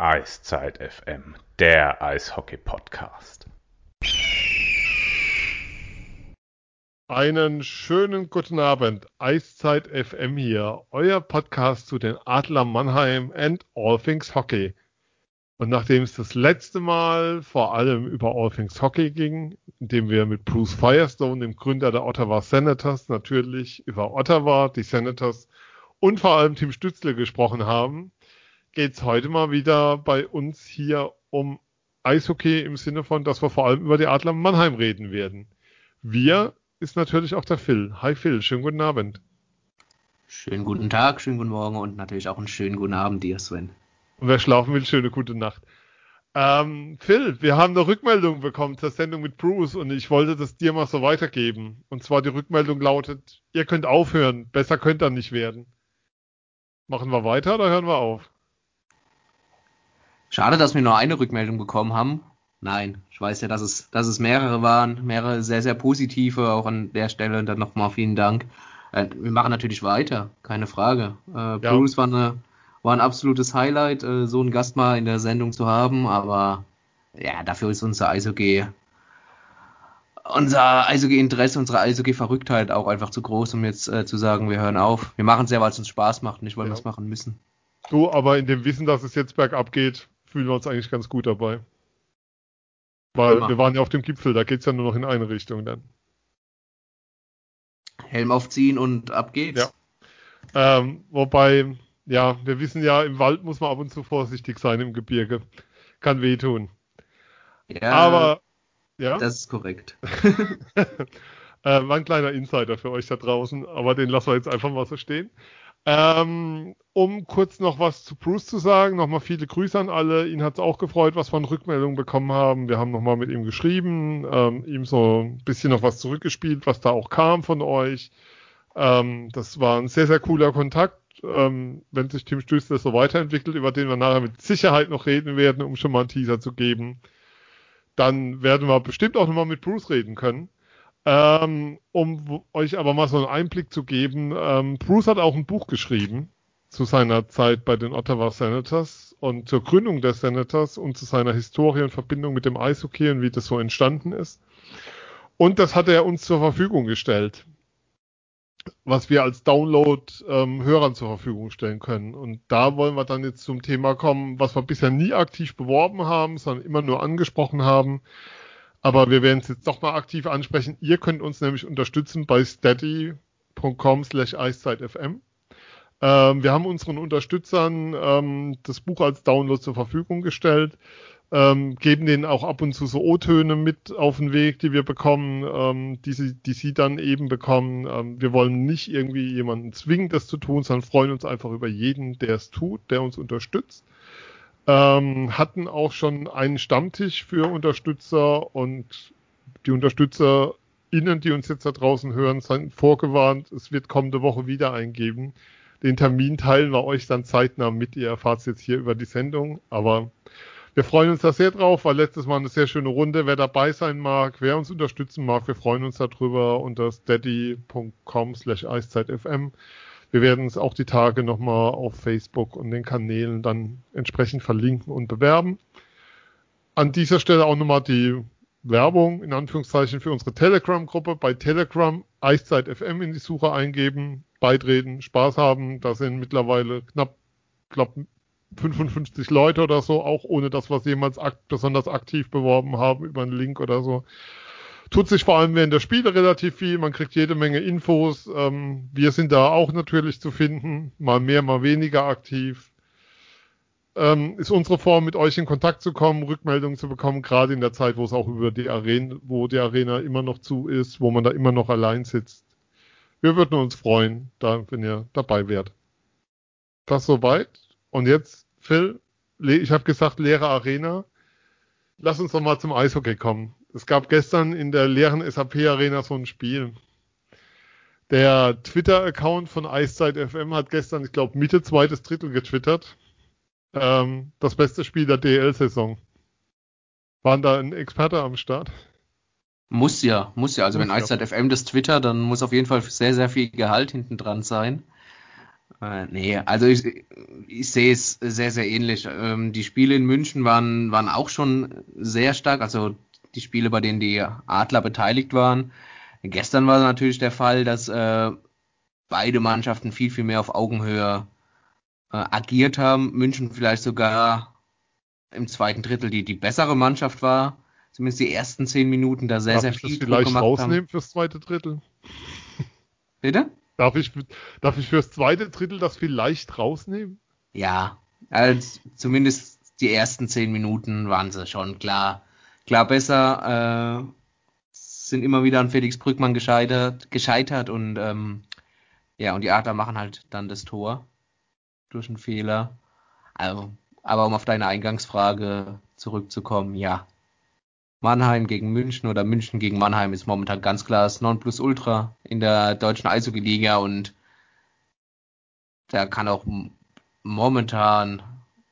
Eiszeit FM, der Eishockey-Podcast. Einen schönen guten Abend. Eiszeit FM hier, euer Podcast zu den Adler Mannheim and All Things Hockey. Und nachdem es das letzte Mal vor allem über All Things Hockey ging, indem wir mit Bruce Firestone, dem Gründer der Ottawa Senators, natürlich über Ottawa, die Senators und vor allem Tim Stützle gesprochen haben, geht es heute mal wieder bei uns hier um Eishockey im Sinne von, dass wir vor allem über die Adler Mannheim reden werden. Wir ist natürlich auch der Phil. Hi Phil, schönen guten Abend. Schönen guten Tag, schönen guten Morgen und natürlich auch einen schönen guten Abend dir, Sven. Und wer schlafen will, schöne gute Nacht. Ähm, Phil, wir haben eine Rückmeldung bekommen zur Sendung mit Bruce und ich wollte das dir mal so weitergeben. Und zwar die Rückmeldung lautet, ihr könnt aufhören, besser könnt ihr nicht werden. Machen wir weiter oder hören wir auf? Schade, dass wir nur eine Rückmeldung bekommen haben. Nein, ich weiß ja, dass es, dass es mehrere waren, mehrere sehr, sehr positive, auch an der Stelle. Und dann nochmal vielen Dank. Äh, wir machen natürlich weiter, keine Frage. Äh, Bruce ja. war eine war ein absolutes Highlight, äh, so einen Gast mal in der Sendung zu haben, aber ja, dafür ist unser Eishockey, unser Eishockey-Interesse, unsere Eishockey-Verrücktheit auch einfach zu groß, um jetzt äh, zu sagen, wir hören auf. Wir machen es ja, weil es uns Spaß macht, nicht weil ja. wir es machen müssen. Du, aber in dem Wissen, dass es jetzt bergab geht, fühlen wir uns eigentlich ganz gut dabei. Weil Immer. wir waren ja auf dem Gipfel, da geht es ja nur noch in eine Richtung dann. Helm aufziehen und ab geht's. Ja. Ähm, wobei, ja, wir wissen ja, im Wald muss man ab und zu vorsichtig sein im Gebirge. Kann wehtun. Ja, aber ja. Das ist korrekt. äh, war ein kleiner Insider für euch da draußen, aber den lassen wir jetzt einfach mal so stehen. Ähm, um kurz noch was zu Bruce zu sagen, nochmal viele Grüße an alle. Ihn hat es auch gefreut, was wir an Rückmeldungen bekommen haben. Wir haben nochmal mit ihm geschrieben, ähm, ihm so ein bisschen noch was zurückgespielt, was da auch kam von euch. Ähm, das war ein sehr, sehr cooler Kontakt ähm, wenn sich Tim Stüßler so weiterentwickelt, über den wir nachher mit Sicherheit noch reden werden, um schon mal einen Teaser zu geben, dann werden wir bestimmt auch nochmal mit Bruce reden können. Ähm, um euch aber mal so einen Einblick zu geben, ähm, Bruce hat auch ein Buch geschrieben zu seiner Zeit bei den Ottawa Senators und zur Gründung der Senators und zu seiner Historie und Verbindung mit dem Eishockey und wie das so entstanden ist. Und das hat er uns zur Verfügung gestellt was wir als Download ähm, Hörern zur Verfügung stellen können. Und da wollen wir dann jetzt zum Thema kommen, was wir bisher nie aktiv beworben haben, sondern immer nur angesprochen haben. Aber wir werden es jetzt doch mal aktiv ansprechen. Ihr könnt uns nämlich unterstützen bei steady.com slash eiszeitfm. Ähm, wir haben unseren Unterstützern ähm, das Buch als Download zur Verfügung gestellt ähm, geben denen auch ab und zu so O-Töne mit auf den Weg, die wir bekommen, ähm, die, sie, die sie dann eben bekommen. Ähm, wir wollen nicht irgendwie jemanden zwingen, das zu tun, sondern freuen uns einfach über jeden, der es tut, der uns unterstützt. Ähm, hatten auch schon einen Stammtisch für Unterstützer und die UnterstützerInnen, die uns jetzt da draußen hören, sind vorgewarnt, es wird kommende Woche wieder eingeben. Den Termin teilen wir euch dann zeitnah mit. Ihr erfahrt es jetzt hier über die Sendung, aber wir freuen uns da sehr drauf, war letztes Mal eine sehr schöne Runde. Wer dabei sein mag, wer uns unterstützen mag, wir freuen uns darüber unter steady.com slash eiszeitfm. Wir werden es auch die Tage nochmal auf Facebook und den Kanälen dann entsprechend verlinken und bewerben. An dieser Stelle auch nochmal die Werbung in Anführungszeichen für unsere Telegram-Gruppe. Bei Telegram Eiszeit FM in die Suche eingeben, beitreten, Spaß haben. Da sind mittlerweile knapp, glaube 55 Leute oder so, auch ohne dass wir es jemals akt besonders aktiv beworben haben über einen Link oder so. Tut sich vor allem während der Spiele relativ viel, man kriegt jede Menge Infos. Ähm, wir sind da auch natürlich zu finden, mal mehr, mal weniger aktiv. Ähm, ist unsere Form, mit euch in Kontakt zu kommen, Rückmeldungen zu bekommen, gerade in der Zeit, wo es auch über die Arena, wo die Arena immer noch zu ist, wo man da immer noch allein sitzt. Wir würden uns freuen, da, wenn ihr dabei wärt. Das soweit. Und jetzt, Phil, ich habe gesagt, leere Arena. Lass uns doch mal zum Eishockey kommen. Es gab gestern in der leeren SAP-Arena so ein Spiel. Der Twitter-Account von Eiszeit FM hat gestern, ich glaube, Mitte zweites Drittel getwittert. Ähm, das beste Spiel der DL-Saison. Waren da ein Experte am Start? Muss ja, muss ja. Also muss wenn ja. Eiszeit FM das twittert, dann muss auf jeden Fall sehr, sehr viel Gehalt hinten dran sein. Äh, nee, also ich, ich sehe es sehr, sehr ähnlich. Ähm, die Spiele in München waren, waren auch schon sehr stark, also die Spiele, bei denen die Adler beteiligt waren. Gestern war natürlich der Fall, dass äh, beide Mannschaften viel, viel mehr auf Augenhöhe äh, agiert haben. München vielleicht sogar im zweiten Drittel die, die bessere Mannschaft war. Zumindest die ersten zehn Minuten da sehr, Darf sehr ich viel das Druck vielleicht gemacht rausnehmen haben. fürs zweite Drittel? Bitte? Darf ich, darf ich fürs zweite Drittel das vielleicht rausnehmen? Ja, also zumindest die ersten zehn Minuten waren sie schon klar, klar besser. Äh, sind immer wieder an Felix Brückmann gescheitert, gescheitert und ähm, ja, und die Adler machen halt dann das Tor durch einen Fehler. Also, aber um auf deine Eingangsfrage zurückzukommen, ja. Mannheim gegen München oder München gegen Mannheim ist momentan ganz klar das Nonplusultra in der deutschen Eishockey-Liga und da kann auch momentan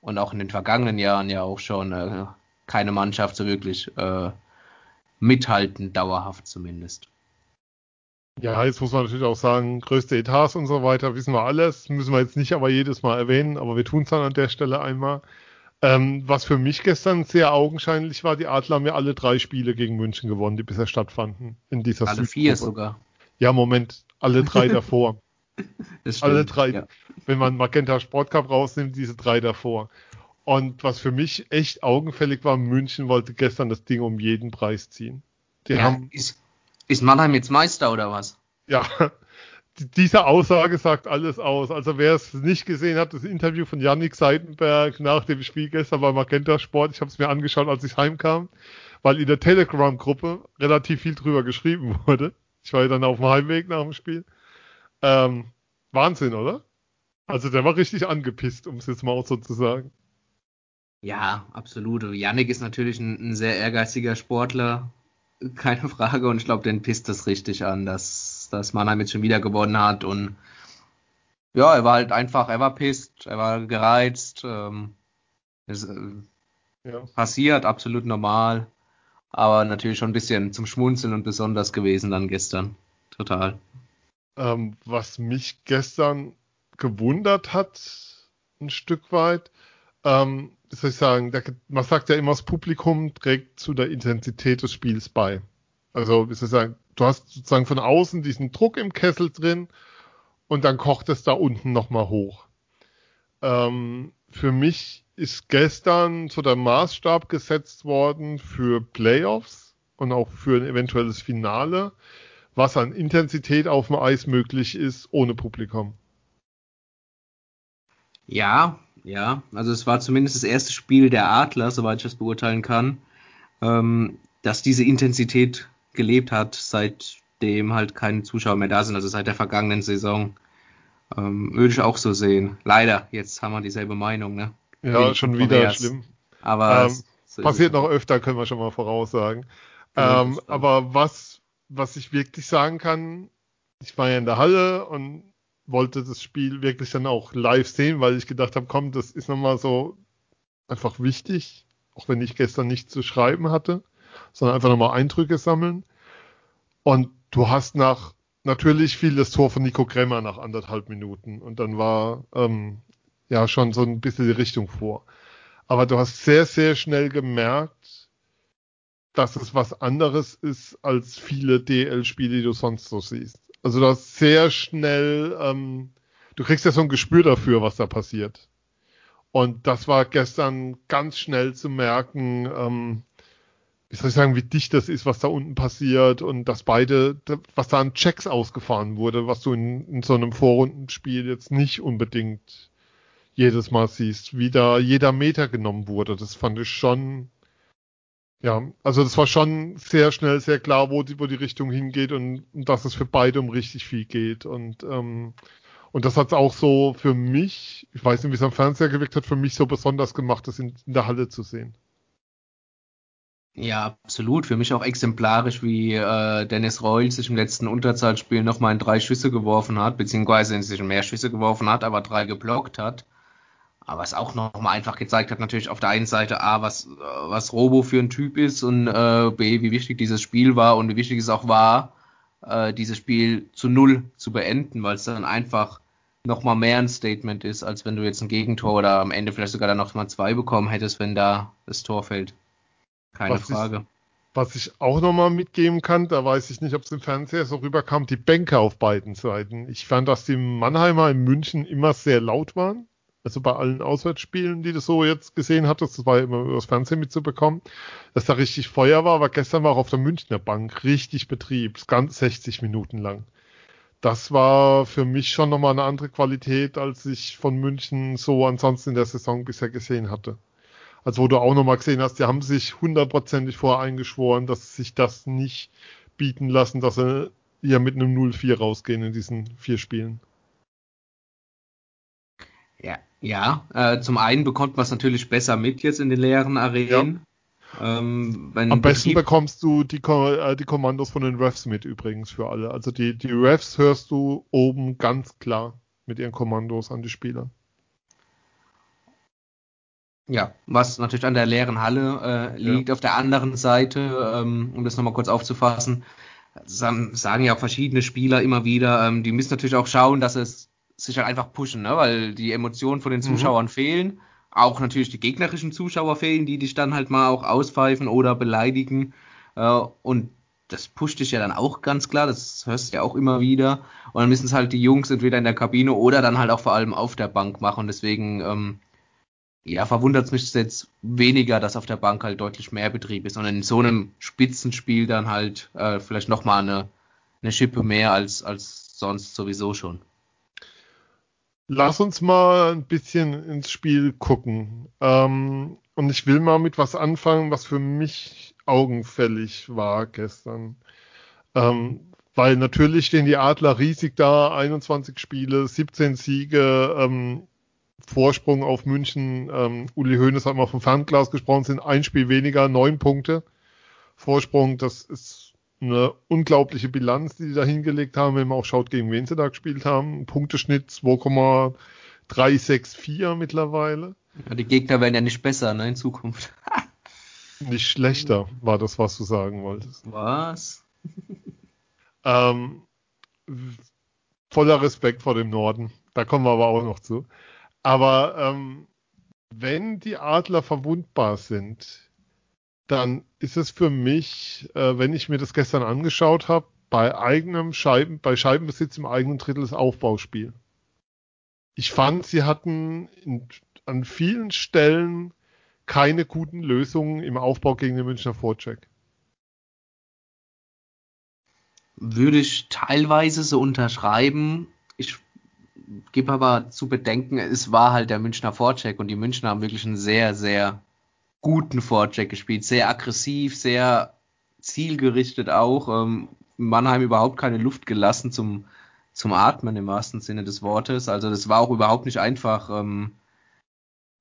und auch in den vergangenen Jahren ja auch schon äh, keine Mannschaft so wirklich äh, mithalten, dauerhaft zumindest. Ja, jetzt muss man natürlich auch sagen, größte Etats und so weiter, wissen wir alles, müssen wir jetzt nicht aber jedes Mal erwähnen, aber wir tun es dann an der Stelle einmal. Ähm, was für mich gestern sehr augenscheinlich war, die Adler haben ja alle drei Spiele gegen München gewonnen, die bisher stattfanden. In dieser Alle vier Südgruppe. sogar. Ja, Moment, alle drei davor. Das Alle stimmt, drei, Ja. wenn man Magenta Sport Cup rausnimmt, diese drei davor. Und was für mich echt augenfällig war, München wollte gestern das Ding um jeden Preis ziehen. Die Ja, haben, ist, ist Mannheim jetzt Meister oder was? ja, die- diese Aussage sagt alles aus. Also wer es nicht gesehen hat, das Interview von Yannick Seidenberg nach dem Spiel gestern bei Magenta Sport, ich habe es mir angeschaut, als ich heimkam, weil in der Telegram-Gruppe relativ viel drüber geschrieben wurde. Ich war ja dann auf dem Heimweg nach dem Spiel. Ähm, Wahnsinn, oder? Also der war richtig angepisst, um es jetzt mal auch so zu sagen. Ja, absolut. Yannick ist natürlich ein, ein sehr ehrgeiziger Sportler, keine Frage. Und ich glaube, den pisst das richtig an, dass, dass Mannheim jetzt schon wieder gewonnen hat. Und ja, er war halt einfach, er war pisst, er war gereizt. Ähm, es, äh, Ja. passiert, absolut normal. Aber natürlich schon ein bisschen zum Schmunzeln und besonders gewesen dann gestern. Total. Ähm, was mich gestern gewundert hat, ein Stück weit, ähm, wie soll ich sagen, der, man sagt ja immer, das Publikum trägt zu der Intensität des Spiels bei. Also, wie soll ich sagen, du hast sozusagen von außen diesen Druck im Kessel drin und dann kocht es da unten nochmal hoch. Ähm, für mich ist gestern so der Maßstab gesetzt worden für Playoffs und auch für ein eventuelles Finale, was an Intensität auf dem Eis möglich ist ohne Publikum. Ja, ja. Also es war zumindest das erste Spiel der Adler, soweit ich das beurteilen kann, ähm, dass diese Intensität gelebt hat, seitdem halt keine Zuschauer mehr da sind, also seit der vergangenen Saison. Ähm, würde ich auch so sehen. Leider, jetzt haben wir dieselbe Meinung, ne? Ja, Wenig schon wieder kontrovers. schlimm. Aber Ähm, es- so Passiert noch öfter, können wir schon mal voraussagen. Ja, Ähm, aber was, was ich wirklich sagen kann, ich war ja in der Halle und wollte das Spiel wirklich dann auch live sehen, weil ich gedacht habe, komm, das ist nochmal so einfach wichtig, auch wenn ich gestern nichts zu schreiben hatte, sondern einfach nochmal Eindrücke sammeln. Und du hast nach, natürlich fiel das Tor von Nico Kremmer nach anderthalb Minuten und dann war ähm, ja schon so ein bisschen die Richtung vor. Aber du hast sehr, sehr schnell gemerkt, dass es was anderes ist als viele DL-Spiele, die du sonst so siehst. Also du hast sehr schnell, ähm, du kriegst ja so ein Gespür dafür, was da passiert. Und das war gestern ganz schnell zu merken, ähm, wie soll ich sagen, wie dicht das ist, was da unten passiert und dass beide, was da an Checks ausgefahren wurde, was du in, in so einem Vorrundenspiel jetzt nicht unbedingt jedes Mal siehst, wie da jeder Meter genommen wurde. Das fand ich schon, ja, also das war schon sehr schnell, sehr klar, wo die, wo die Richtung hingeht und, und dass es für beide um richtig viel geht. Und, ähm, und das hat es auch so für mich, ich weiß nicht, wie es am Fernseher gewirkt hat, für mich so besonders gemacht, das in, in der Halle zu sehen. Ja, absolut. Für mich auch exemplarisch, wie äh, Dennis Reul sich im letzten Unterzahlspiel nochmal in drei Schüsse geworfen hat, beziehungsweise in sich in mehr Schüsse geworfen hat, aber drei geblockt hat. Aber es auch nochmal einfach gezeigt hat, natürlich auf der einen Seite A, was, was Robo für ein Typ ist und äh, B, wie wichtig dieses Spiel war und wie wichtig es auch war, äh, dieses Spiel zu null zu beenden, weil es dann einfach nochmal mehr ein Statement ist, als wenn du jetzt ein Gegentor oder am Ende vielleicht sogar dann noch mal zwei bekommen hättest, wenn da das Tor fällt. Keine Was Frage. Ich, was ich auch nochmal mitgeben kann, da weiß ich nicht, ob es im Fernseher so rüberkam, die Bänke auf beiden Seiten. Ich fand, dass die Mannheimer in München immer sehr laut waren. Also bei allen Auswärtsspielen, die du so jetzt gesehen hattest, das war immer über das Fernsehen mitzubekommen, dass da richtig Feuer war, aber gestern war auch auf der Münchner Bank richtig Betrieb, ganz 60 Minuten lang. Das war für mich schon nochmal eine andere Qualität, als ich von München so ansonsten in der Saison bisher gesehen hatte. Also wo du auch nochmal gesehen hast, die haben sich hundertprozentig vorher eingeschworen, dass sie sich das nicht bieten lassen, dass sie hier mit einem 0-4 rausgehen in diesen vier Spielen. Ja, ja. Äh, zum einen bekommt man es natürlich besser mit jetzt in den leeren Arenen. Ja. Ähm, Am besten bekommst du die, äh, die Kommandos von den Refs mit übrigens für alle. Also die, die Refs hörst du oben ganz klar mit ihren Kommandos an die Spieler. Ja, was natürlich an der leeren Halle äh, liegt. Ja. Auf der anderen Seite, ähm, um das nochmal kurz aufzufassen, sagen ja auch verschiedene Spieler immer wieder, ähm, die müssen natürlich auch schauen, dass es sich halt einfach pushen, ne? weil die Emotionen von den mhm. Zuschauern mhm. fehlen. Auch natürlich die gegnerischen Zuschauer fehlen, die dich dann halt mal auch auspfeifen oder beleidigen. Äh, und das pusht dich ja dann auch ganz klar, das hörst du ja auch immer wieder. Und dann müssen es halt die Jungs entweder in der Kabine oder dann halt auch vor allem auf der Bank machen. Deswegen, ähm, ja, verwundert es mich jetzt weniger, dass auf der Bank halt deutlich mehr Betrieb ist und in so einem Spitzenspiel dann halt äh, vielleicht nochmal eine, eine Schippe mehr als, als sonst sowieso schon. Lass uns mal ein bisschen ins Spiel gucken. Ähm, und ich will mal mit was anfangen, was für mich augenfällig war gestern. Ähm, weil natürlich stehen die Adler riesig da, 21 Spiele, 17 Siege, ähm, Vorsprung auf München. Ähm, Uli Hoeneß hat mal vom Fernglas gesprochen, sind ein Spiel weniger, neun Punkte. Vorsprung, das ist eine unglaubliche Bilanz, die sie da hingelegt haben, wenn man auch schaut, gegen wen sie da gespielt haben. Punkteschnitt 2,364 mittlerweile. Ja, die Gegner werden ja nicht besser ne, in Zukunft. nicht schlechter, war das, was du sagen wolltest. Was? ähm, voller Respekt vor dem Norden. Da kommen wir aber auch noch zu. Aber ähm, wenn die Adler verwundbar sind, dann ist es für mich, äh, wenn ich mir das gestern angeschaut habe, bei eigenem Scheiben, bei Scheibenbesitz im eigenen Drittel das Aufbauspiel. Ich fand, sie hatten in, an vielen Stellen keine guten Lösungen im Aufbau gegen den Münchner Vorcheck. Würde ich teilweise so unterschreiben. Ich gebe aber zu bedenken, es war halt der Münchner Vorcheck und die Münchner haben wirklich einen sehr, sehr guten Vorcheck gespielt, sehr aggressiv, sehr zielgerichtet auch. Ähm, Mannheim überhaupt keine Luft gelassen zum, zum Atmen im wahrsten Sinne des Wortes. Also das war auch überhaupt nicht einfach, ähm,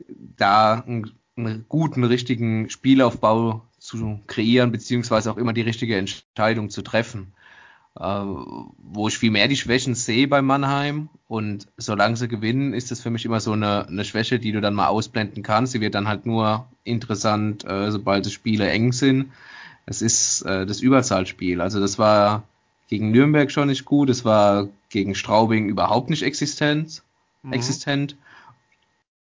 da einen, einen guten, richtigen Spielaufbau zu kreieren, beziehungsweise auch immer die richtige Entscheidung zu treffen. Äh, wo ich viel mehr die Schwächen sehe bei Mannheim und solange sie gewinnen, ist das für mich immer so eine, eine Schwäche, die du dann mal ausblenden kannst. Sie wird dann halt nur interessant, äh, sobald die Spiele eng sind. Es ist äh, das Überzahlspiel. Also das war gegen Nürnberg schon nicht gut, es war gegen Straubing überhaupt nicht existent. Mhm. existent.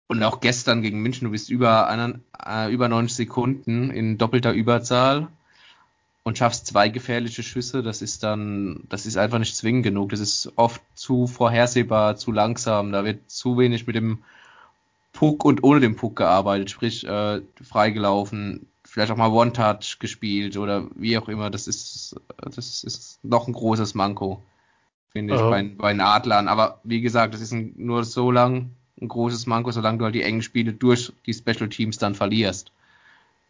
Und auch gestern gegen München, du bist über, einen, äh, über 90 Sekunden in doppelter Überzahl und schaffst zwei gefährliche Schüsse, das ist dann, das ist einfach nicht zwingend genug. Das ist oft zu vorhersehbar, zu langsam. Da wird zu wenig mit dem Puck und ohne den Puck gearbeitet, sprich äh, freigelaufen, vielleicht auch mal One-Touch gespielt oder wie auch immer. Das ist, das ist noch ein großes Manko, finde ich, bei, bei den Adlern. Aber wie gesagt, das ist ein, nur so lang ein großes Manko, solange du halt die engen Spiele durch die Special Teams dann verlierst.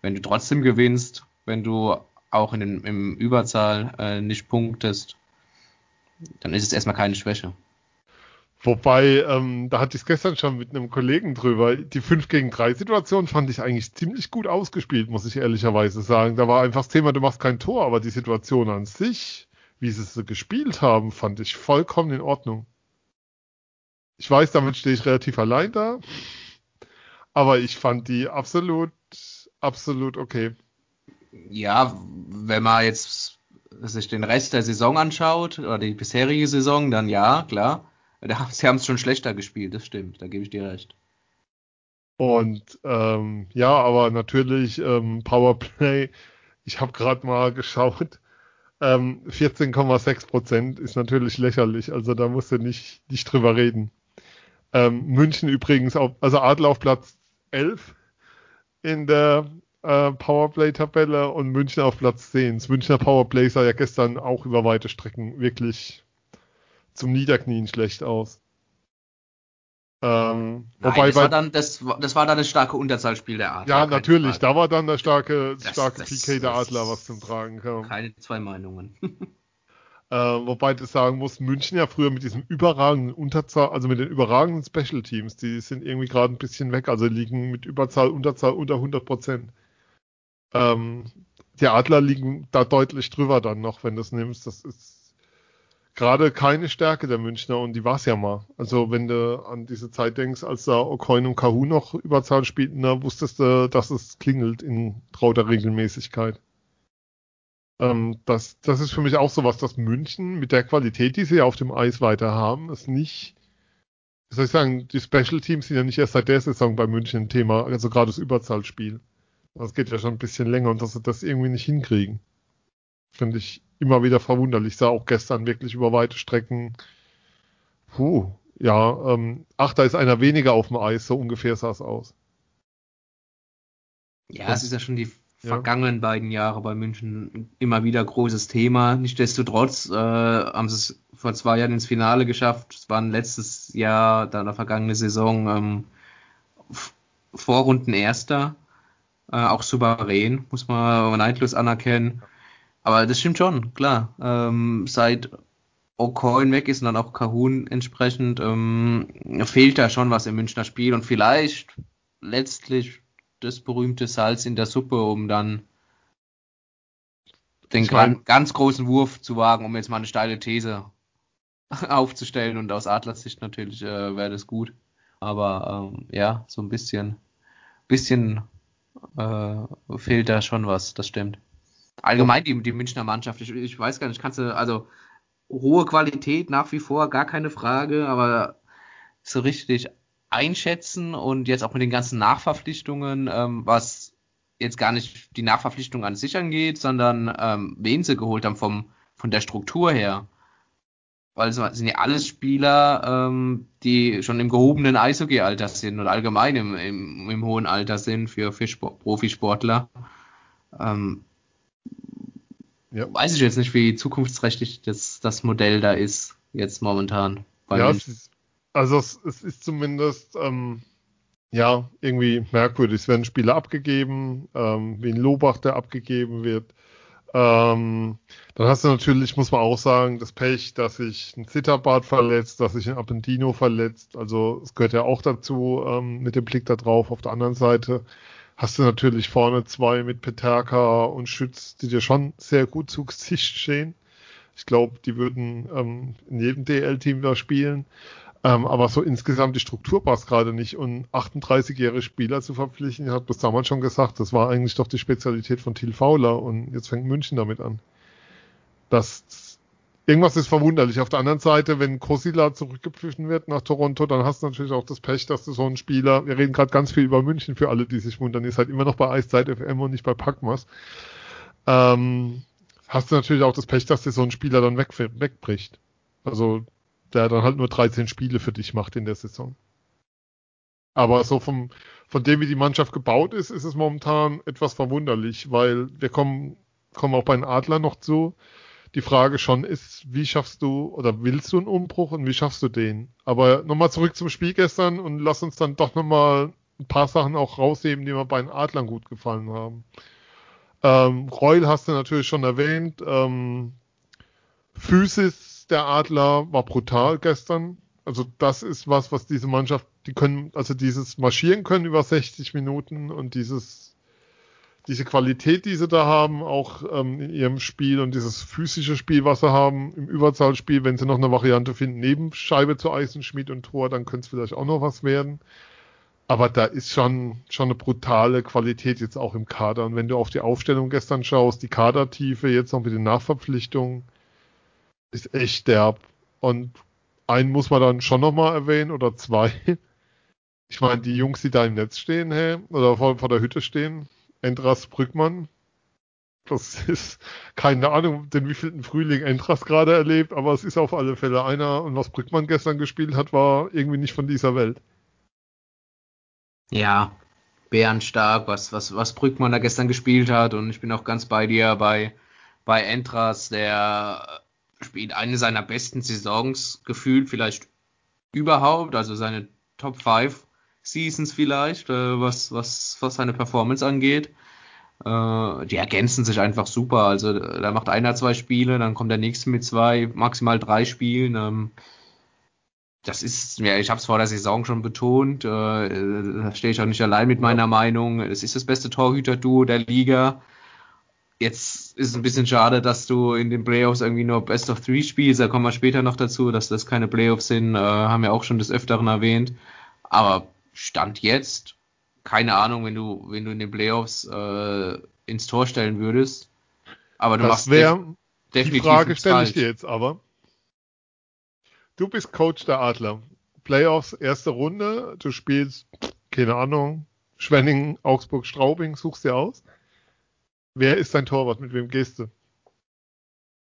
Wenn du trotzdem gewinnst, wenn du auch in den, im Überzahl äh, nicht punktest, dann ist es erstmal keine Schwäche. Wobei, ähm, da hatte ich es gestern schon mit einem Kollegen drüber. Die 5 gegen 3 Situation fand ich eigentlich ziemlich gut ausgespielt, muss ich ehrlicherweise sagen. Da war einfach das Thema, du machst kein Tor, aber die Situation an sich, wie sie es gespielt haben, fand ich vollkommen in Ordnung. Ich weiß, damit stehe ich relativ allein da. Aber ich fand die absolut, absolut okay ja, wenn man jetzt sich den Rest der Saison anschaut oder die bisherige Saison, dann ja, klar. Sie haben es schon schlechter gespielt, das stimmt, da gebe ich dir recht. Und ähm, ja, aber natürlich ähm, Powerplay, ich habe gerade mal geschaut, ähm, 14,6 Prozent ist natürlich lächerlich, also da musst du nicht, nicht drüber reden. Ähm, München übrigens, auf, also Adler auf Platz 11 in der äh, Powerplay-Tabelle und München auf Platz 10. Das Münchner Powerplay sah ja gestern auch über weite Strecken wirklich zum Niederknien schlecht aus. Ähm, Nein, wobei das, bei, war dann, das, das war dann das starke Unterzahlspiel der Adler. Ja, natürlich, Frage. da war dann der starke, das, starke das, PK der Adler, was zum Tragen kam. Keine zwei Meinungen. äh, wobei ich sagen muss, München ja früher mit diesem überragenden Unterzahl, also mit den überragenden Special Teams, die sind irgendwie gerade ein bisschen weg, also liegen mit Überzahl, Unterzahl unter 100 Prozent. Ähm, die Adler liegen da deutlich drüber dann noch, wenn du es nimmst. Das ist gerade keine Stärke der Münchner und die war es ja mal. Also wenn du an diese Zeit denkst, als da Okoin und Kahu noch Überzahl spielten, da wusstest du, dass es klingelt in trauter Regelmäßigkeit. Ähm, das, das ist für mich auch so was, dass München mit der Qualität, die sie auf dem Eis weiter haben, ist nicht, wie soll ich sagen, die Special Teams sind ja nicht erst seit der Saison bei München ein Thema, also gerade das Überzahlspiel. Das geht ja schon ein bisschen länger und dass sie das irgendwie nicht hinkriegen. Finde ich immer wieder verwunderlich. Sah auch gestern wirklich über weite Strecken. Puh, ja, ähm, ach, da ist einer weniger auf dem Eis, so ungefähr sah es aus. Ja, es ist ja schon die vergangenen ja. beiden Jahre bei München immer wieder großes Thema. Nichtsdestotrotz äh, haben sie es vor zwei Jahren ins Finale geschafft. Es waren letztes Jahr, dann der vergangene Saison, ähm, Vorrunden Erster. Äh, auch souverän, muss man neidlos anerkennen. Aber das stimmt schon, klar. Ähm, seit O'Coin weg ist und dann auch Kahun entsprechend, ähm, fehlt da schon was im Münchner Spiel und vielleicht letztlich das berühmte Salz in der Suppe, um dann den mein, ganz großen Wurf zu wagen, um jetzt mal eine steile These aufzustellen und aus Adlers Sicht natürlich äh, wäre das gut. Aber ähm, ja, so ein bisschen, bisschen äh, fehlt da schon was, das stimmt. Allgemein die, die Münchner Mannschaft, ich, ich weiß gar nicht, kannst du, also hohe Qualität nach wie vor, gar keine Frage, aber so richtig einschätzen und jetzt auch mit den ganzen Nachverpflichtungen, ähm, was jetzt gar nicht die Nachverpflichtung an sich angeht, sondern ähm, wen sie geholt haben vom, von der Struktur her. Weil es sind ja alles Spieler, ähm, die schon im gehobenen Eishockey-Alter sind und allgemein im, im, im hohen Alter sind für, für Sport, Profisportler. Ähm, ja. Weiß ich jetzt nicht, wie zukunftsträchtig das, das Modell da ist, jetzt momentan. Ja, es ist, also es, es, ist zumindest ähm, ja irgendwie merkwürdig. Es werden Spiele abgegeben, ähm, wie ein Lobach, der abgegeben wird. Ähm, dann hast du natürlich, muss man auch sagen, das Pech, dass sich ein Zitterbart verletzt, dass sich ein Appendino verletzt. Also es gehört ja auch dazu ähm, mit dem Blick da drauf. Auf der anderen Seite hast du natürlich vorne zwei mit Peterka und Schütz, die dir schon sehr gut zu Gesicht stehen. Ich glaube, die würden ähm, in jedem DL-Team da spielen. Ähm, aber so insgesamt die Struktur passt gerade nicht. Und 38-jährige Spieler zu verpflichten, ich habe das damals schon gesagt, das war eigentlich doch die Spezialität von Thiel Fauler und jetzt fängt München damit an. Das irgendwas ist verwunderlich. Auf der anderen Seite, wenn Kosila zurückgepfiffen wird nach Toronto, dann hast du natürlich auch das Pech, dass du so einen Spieler, wir reden gerade ganz viel über München für alle, die sich wundern, ist halt immer noch bei Eiszeit FM und nicht bei Packmas. Ähm, hast du natürlich auch das Pech, dass dir so ein Spieler dann weg, wegbricht. Also, der dann halt nur 13 Spiele für dich macht in der Saison. Aber so vom, von dem, wie die Mannschaft gebaut ist, ist es momentan etwas verwunderlich, weil wir kommen, kommen auch bei den Adlern noch zu die Frage schon ist, wie schaffst du oder willst du einen Umbruch und wie schaffst du den? Aber nochmal zurück zum Spiel gestern und lass uns dann doch nochmal ein paar Sachen auch rausheben, die mir bei den Adlern gut gefallen haben. Ähm, Reul hast du natürlich schon erwähnt. Ähm, Physis der Adler war brutal gestern. Also das ist was, was diese Mannschaft, die können, also dieses Marschieren können über 60 Minuten und dieses diese Qualität, die sie da haben, auch ähm, in ihrem Spiel und dieses physische Spiel, was sie haben im Überzahlspiel, wenn sie noch eine Variante finden, neben Scheibe zu Eisenschmied und Tor, dann könnte es vielleicht auch noch was werden. Aber da ist schon, schon eine brutale Qualität jetzt auch im Kader. Und wenn du auf die Aufstellung gestern schaust, die Kadertiefe jetzt noch mit den Nachverpflichtungen, ist echt derb. Und einen muss man dann schon nochmal erwähnen oder zwei. Ich meine, die Jungs, die da im Netz stehen, hey, oder vor, vor der Hütte stehen, Endras Brückmann, das ist keine Ahnung, den wievielten Frühling Endras gerade erlebt, aber es ist auf alle Fälle einer. Und was Brückmann gestern gespielt hat, war irgendwie nicht von dieser Welt. Ja, bärenstark, was, was, was Brückmann da gestern gespielt hat. Und ich bin auch ganz bei dir bei, bei Entras, der spielt eine seiner besten Saisons gefühlt, vielleicht überhaupt, also seine Top 5 Seasons vielleicht, äh, was, was, was seine Performance angeht. Äh, die ergänzen sich einfach super. Also da macht einer zwei Spiele, dann kommt der nächste mit zwei, maximal drei Spielen. Ähm, das ist, ja, ich habe es vor der Saison schon betont, äh, da stehe ich auch nicht allein mit meiner Meinung. Es ist das beste Torhüter-Duo der Liga. Jetzt ist es ein bisschen schade, dass du in den Playoffs irgendwie nur Best of Three spielst. Da kommen wir später noch dazu, dass das keine Playoffs sind, äh, haben wir auch schon des Öfteren erwähnt. Aber Stand jetzt, keine Ahnung, wenn du, wenn du in den Playoffs äh, ins Tor stellen würdest. Aber du das machst wär, def definitiv Die Frage stelle ich dir jetzt aber. Du bist Coach der Adler. Playoffs, erste Runde, du spielst, keine Ahnung, Schwenning, Augsburg, Straubing, suchst dir aus. Wer ist dein Torwart? Mit wem gehst du?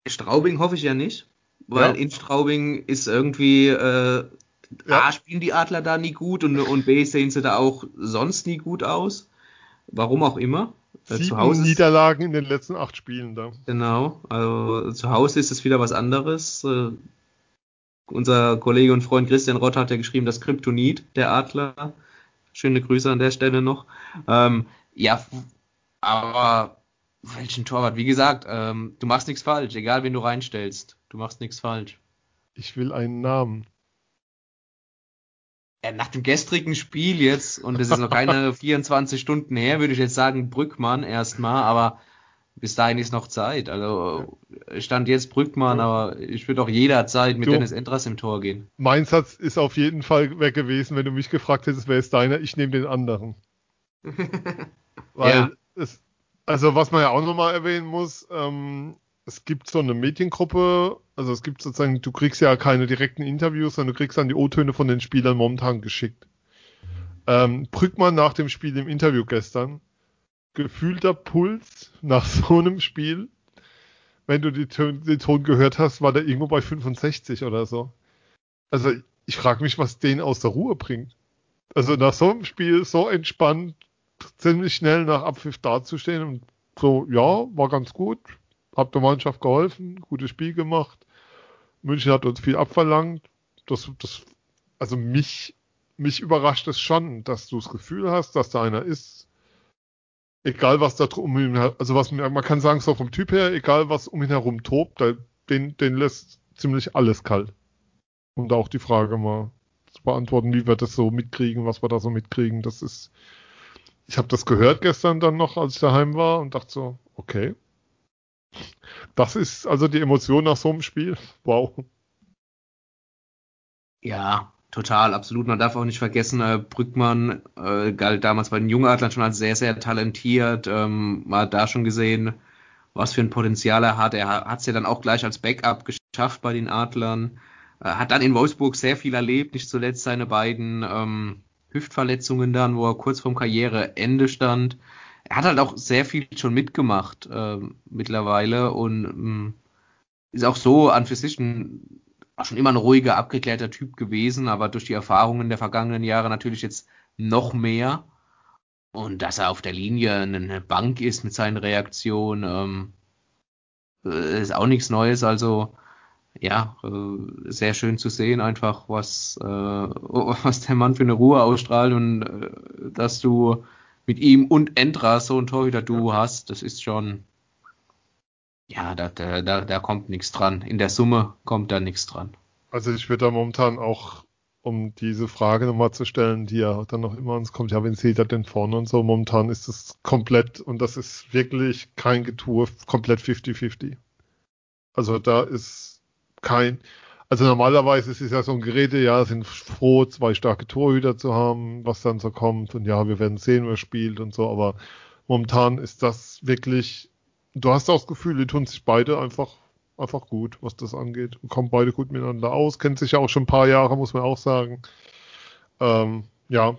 Straubing hoffe ich ja nicht, weil Ja. in Straubing ist irgendwie äh, Ja. A, spielen die Adler da nie gut und, und B, sehen sie da auch sonst nie gut aus. Warum auch immer. Äh, zu Sieben Hause Niederlagen in den letzten acht Spielen da. Genau, also zu Hause ist es wieder was anderes. Äh, unser Kollege und Freund Christian Rott hat ja geschrieben, das Kryptonit der Adler. Schöne Grüße an der Stelle noch. Ähm, ja, aber welchen Torwart? Wie gesagt, ähm, du machst nichts falsch, egal wen du reinstellst. Du machst nichts falsch. Ich will einen Namen. Ja, nach dem gestrigen Spiel jetzt, und es ist noch keine 24 Stunden her, würde ich jetzt sagen Brückmann erstmal, aber bis dahin ist noch Zeit. Also stand jetzt Brückmann, aber ich würde auch jederzeit mit Du- Dennis Endras im Tor gehen. Mein Satz ist auf jeden Fall weg gewesen, wenn du mich gefragt hättest, wer ist deiner? Ich nehme den anderen. Weil Ja. es, also was man ja auch nochmal erwähnen muss, ähm, es gibt so eine Mediengruppe, also es gibt sozusagen, du kriegst ja keine direkten Interviews, sondern du kriegst dann die O-Töne von den Spielern momentan geschickt. Ähm, Brückmann nach dem Spiel im Interview gestern, gefühlter Puls nach so einem Spiel, wenn du Ton, den Ton gehört hast, war der irgendwo bei 65 oder so. Also ich frage mich, was den aus der Ruhe bringt. Also nach so einem Spiel so entspannt, ziemlich schnell nach Abpfiff dazustehen und so, ja, war ganz gut, hab der Mannschaft geholfen, gutes Spiel gemacht. München hat uns viel abverlangt. Das, das, also mich, mich überrascht es schon, dass du das Gefühl hast, dass da einer ist, egal was da um ihn also was man kann sagen, so vom Typ her, egal was um ihn herum tobt, den, den lässt ziemlich alles kalt. Um da auch die Frage mal zu beantworten, wie wir das so mitkriegen, was wir da so mitkriegen. Das ist, ich habe das gehört gestern dann noch, als ich daheim war und dachte so, okay. Das ist also die Emotion nach so einem Spiel. Wow. Ja, total, absolut. Man darf auch nicht vergessen, äh, Brückmann äh, galt damals bei den Jungadlern schon als sehr, sehr talentiert. Ähm, man hat da schon gesehen, was für ein Potenzial er hat. Er hat es ja dann auch gleich als Backup geschafft bei den Adlern. Äh, hat dann in Wolfsburg sehr viel erlebt, nicht zuletzt seine beiden ähm, Hüftverletzungen dann, wo er kurz vorm Karriereende stand. Er hat halt auch sehr viel schon mitgemacht ähm, mittlerweile und ähm, ist auch so an für sich ein war schon immer ein ruhiger, abgeklärter Typ gewesen, aber durch die Erfahrungen der vergangenen Jahre natürlich jetzt noch mehr. Und dass er auf der Linie eine Bank ist mit seinen Reaktionen, ähm, äh, ist auch nichts Neues. Also ja, äh, sehr schön zu sehen, einfach was, äh, was der Mann für eine Ruhe ausstrahlt und äh, dass du mit ihm und Endra so ein Torhüter-Duo hast, das ist schon, ja, da, da, da, da kommt nichts dran. In der Summe kommt da nichts dran. Also ich würde da momentan auch, um diese Frage nochmal zu stellen, die ja dann noch immer uns kommt, ja, wen seht ihr denn vorne und so, momentan ist es komplett, und das ist wirklich kein Getue, komplett 50-50. Also da ist kein, also normalerweise ist es ja so ein Gerede, ja, sind froh, zwei starke Torhüter zu haben, was dann so kommt, und ja, wir werden sehen, wer spielt und so, aber momentan ist das wirklich, du hast auch das Gefühl, die tun sich beide einfach einfach gut, was das angeht. Und kommen beide gut miteinander aus, kennt sich ja auch schon ein paar Jahre, muss man auch sagen. Ähm, ja.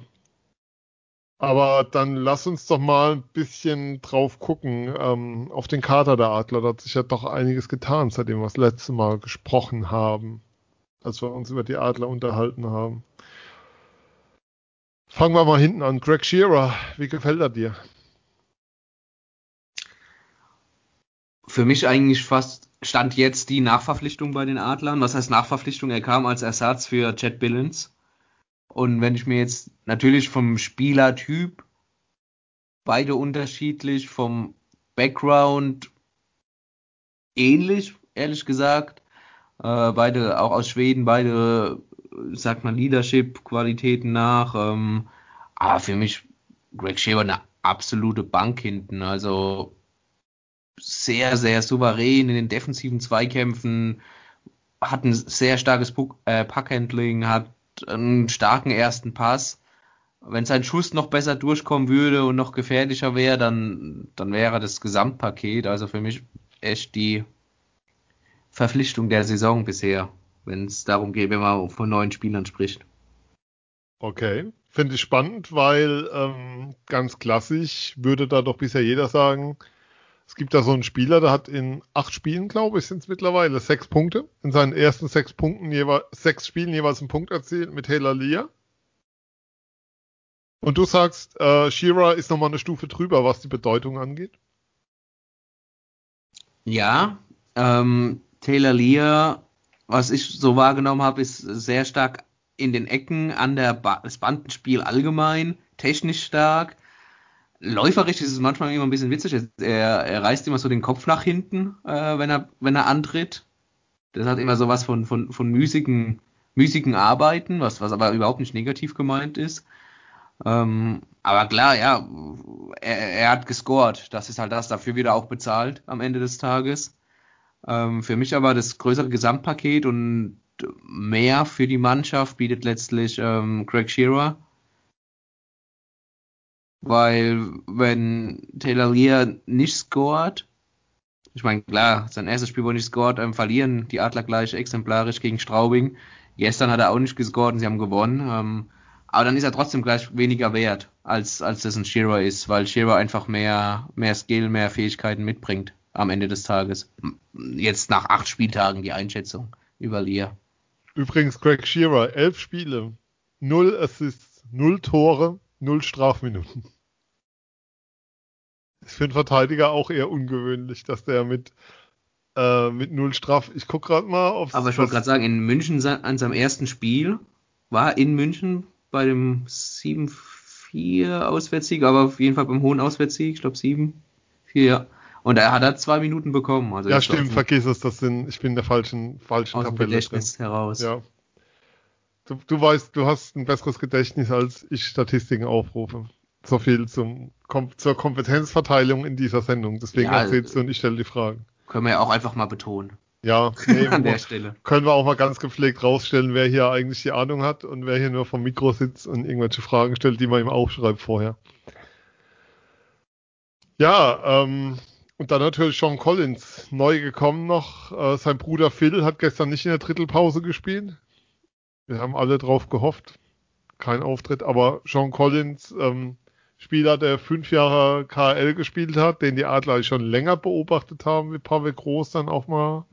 Aber dann lass uns doch mal ein bisschen drauf gucken, ähm, auf den Kader der Adler. Da hat sich ja doch einiges getan, seitdem wir das letzte Mal gesprochen haben, als wir uns über die Adler unterhalten haben. Fangen wir mal hinten an. Greg Shearer, wie gefällt er dir? Für mich eigentlich fast stand jetzt die Nachverpflichtung bei den Adlern. Was heißt Nachverpflichtung? Er kam als Ersatz für Chad Billings. Und wenn ich mir jetzt natürlich vom Spielertyp beide unterschiedlich, vom Background ähnlich, ehrlich gesagt. Äh, beide auch aus Schweden, beide sagt man, Leadership-Qualitäten nach. Ähm, aber für mich Greg Shearer eine absolute Bank hinten. Also sehr, sehr souverän in den defensiven Zweikämpfen, hat ein sehr starkes Puck, äh, Puckhandling, hat einen starken ersten Pass. Wenn sein Schuss noch besser durchkommen würde und noch gefährlicher wäre, dann, dann wäre das Gesamtpaket, also für mich echt die Verpflichtung der Saison bisher wenn es darum geht, wenn man von neuen Spielern spricht. Okay, finde ich spannend, weil ähm, ganz klassisch würde da doch bisher jeder sagen, es gibt da so einen Spieler, der hat in acht Spielen, glaube ich, sind es mittlerweile sechs Punkte. In seinen ersten sechs Punkten jeweils, sechs Spielen jeweils einen Punkt erzielt mit Taylor Lear. Und du sagst, äh, Shira ist nochmal eine Stufe drüber, was die Bedeutung angeht? Ja, ähm, Taylor Lear was ich so wahrgenommen habe, ist sehr stark in den Ecken an der ba das Bandenspiel allgemein, technisch stark. Läuferisch ist es manchmal immer ein bisschen witzig. Er, er reißt immer so den Kopf nach hinten, äh, wenn er wenn er antritt. Das hat immer so was von von von müßigen müßigen Arbeiten, was was aber überhaupt nicht negativ gemeint ist. Ähm, aber klar, ja, er, er hat gescored. Das ist halt das. Dafür wieder auch bezahlt am Ende des Tages. Ähm, für mich aber das größere Gesamtpaket und mehr für die Mannschaft bietet letztlich ähm, Craig Shearer. Weil wenn Taylor nicht scored, ich meine, klar, sein erstes Spiel, wo er nicht scored, ähm, verlieren die Adler gleich exemplarisch gegen Straubing. Gestern hat er auch nicht gescored und sie haben gewonnen. Ähm, aber dann ist er trotzdem gleich weniger wert, als, als das ein Shearer ist, weil Shearer einfach mehr, mehr Skill, mehr Fähigkeiten mitbringt am Ende des Tages. Jetzt nach acht Spieltagen die Einschätzung über Lear. Übrigens, Greg Shearer, elf Spiele, null Assists, null Tore, null Strafminuten. Ist für einen Verteidiger auch eher ungewöhnlich, dass der mit, äh, mit null Straf. Ich guck gerade mal, ob Aber ich wollte gerade sagen, in München an seinem ersten Spiel war in München bei dem 7-4 Auswärtssieg, aber auf jeden Fall beim hohen Auswärtssieg, ich glaube 7-4, ja und er hat er zwei Minuten bekommen. Also ja, stimmt, vergiss es, das sind, ich bin in der falschen, falschen aus Tabelle. Gedächtnis drin. heraus. Ja. Du, du weißt, du hast ein besseres Gedächtnis, als ich Statistiken aufrufe. So viel zum, zur Kompetenzverteilung in dieser Sendung. Deswegen ja, erzählst du und ich stelle die Fragen. Können wir ja auch einfach mal betonen. Ja, nee, an der Stelle. Können wir auch mal ganz gepflegt rausstellen, wer hier eigentlich die Ahnung hat und wer hier nur vom Mikro sitzt und irgendwelche Fragen stellt, die man ihm aufschreibt vorher. Ja, ähm, und dann natürlich Sean Collins, neu gekommen noch. Äh, sein Bruder Phil hat gestern nicht in der Drittelpause gespielt. Wir haben alle drauf gehofft. Kein Auftritt, aber Sean Collins, ähm, Spieler, der fünf Jahre KL gespielt hat, den die Adler schon länger beobachtet haben, wie Pavel Groß dann auch mal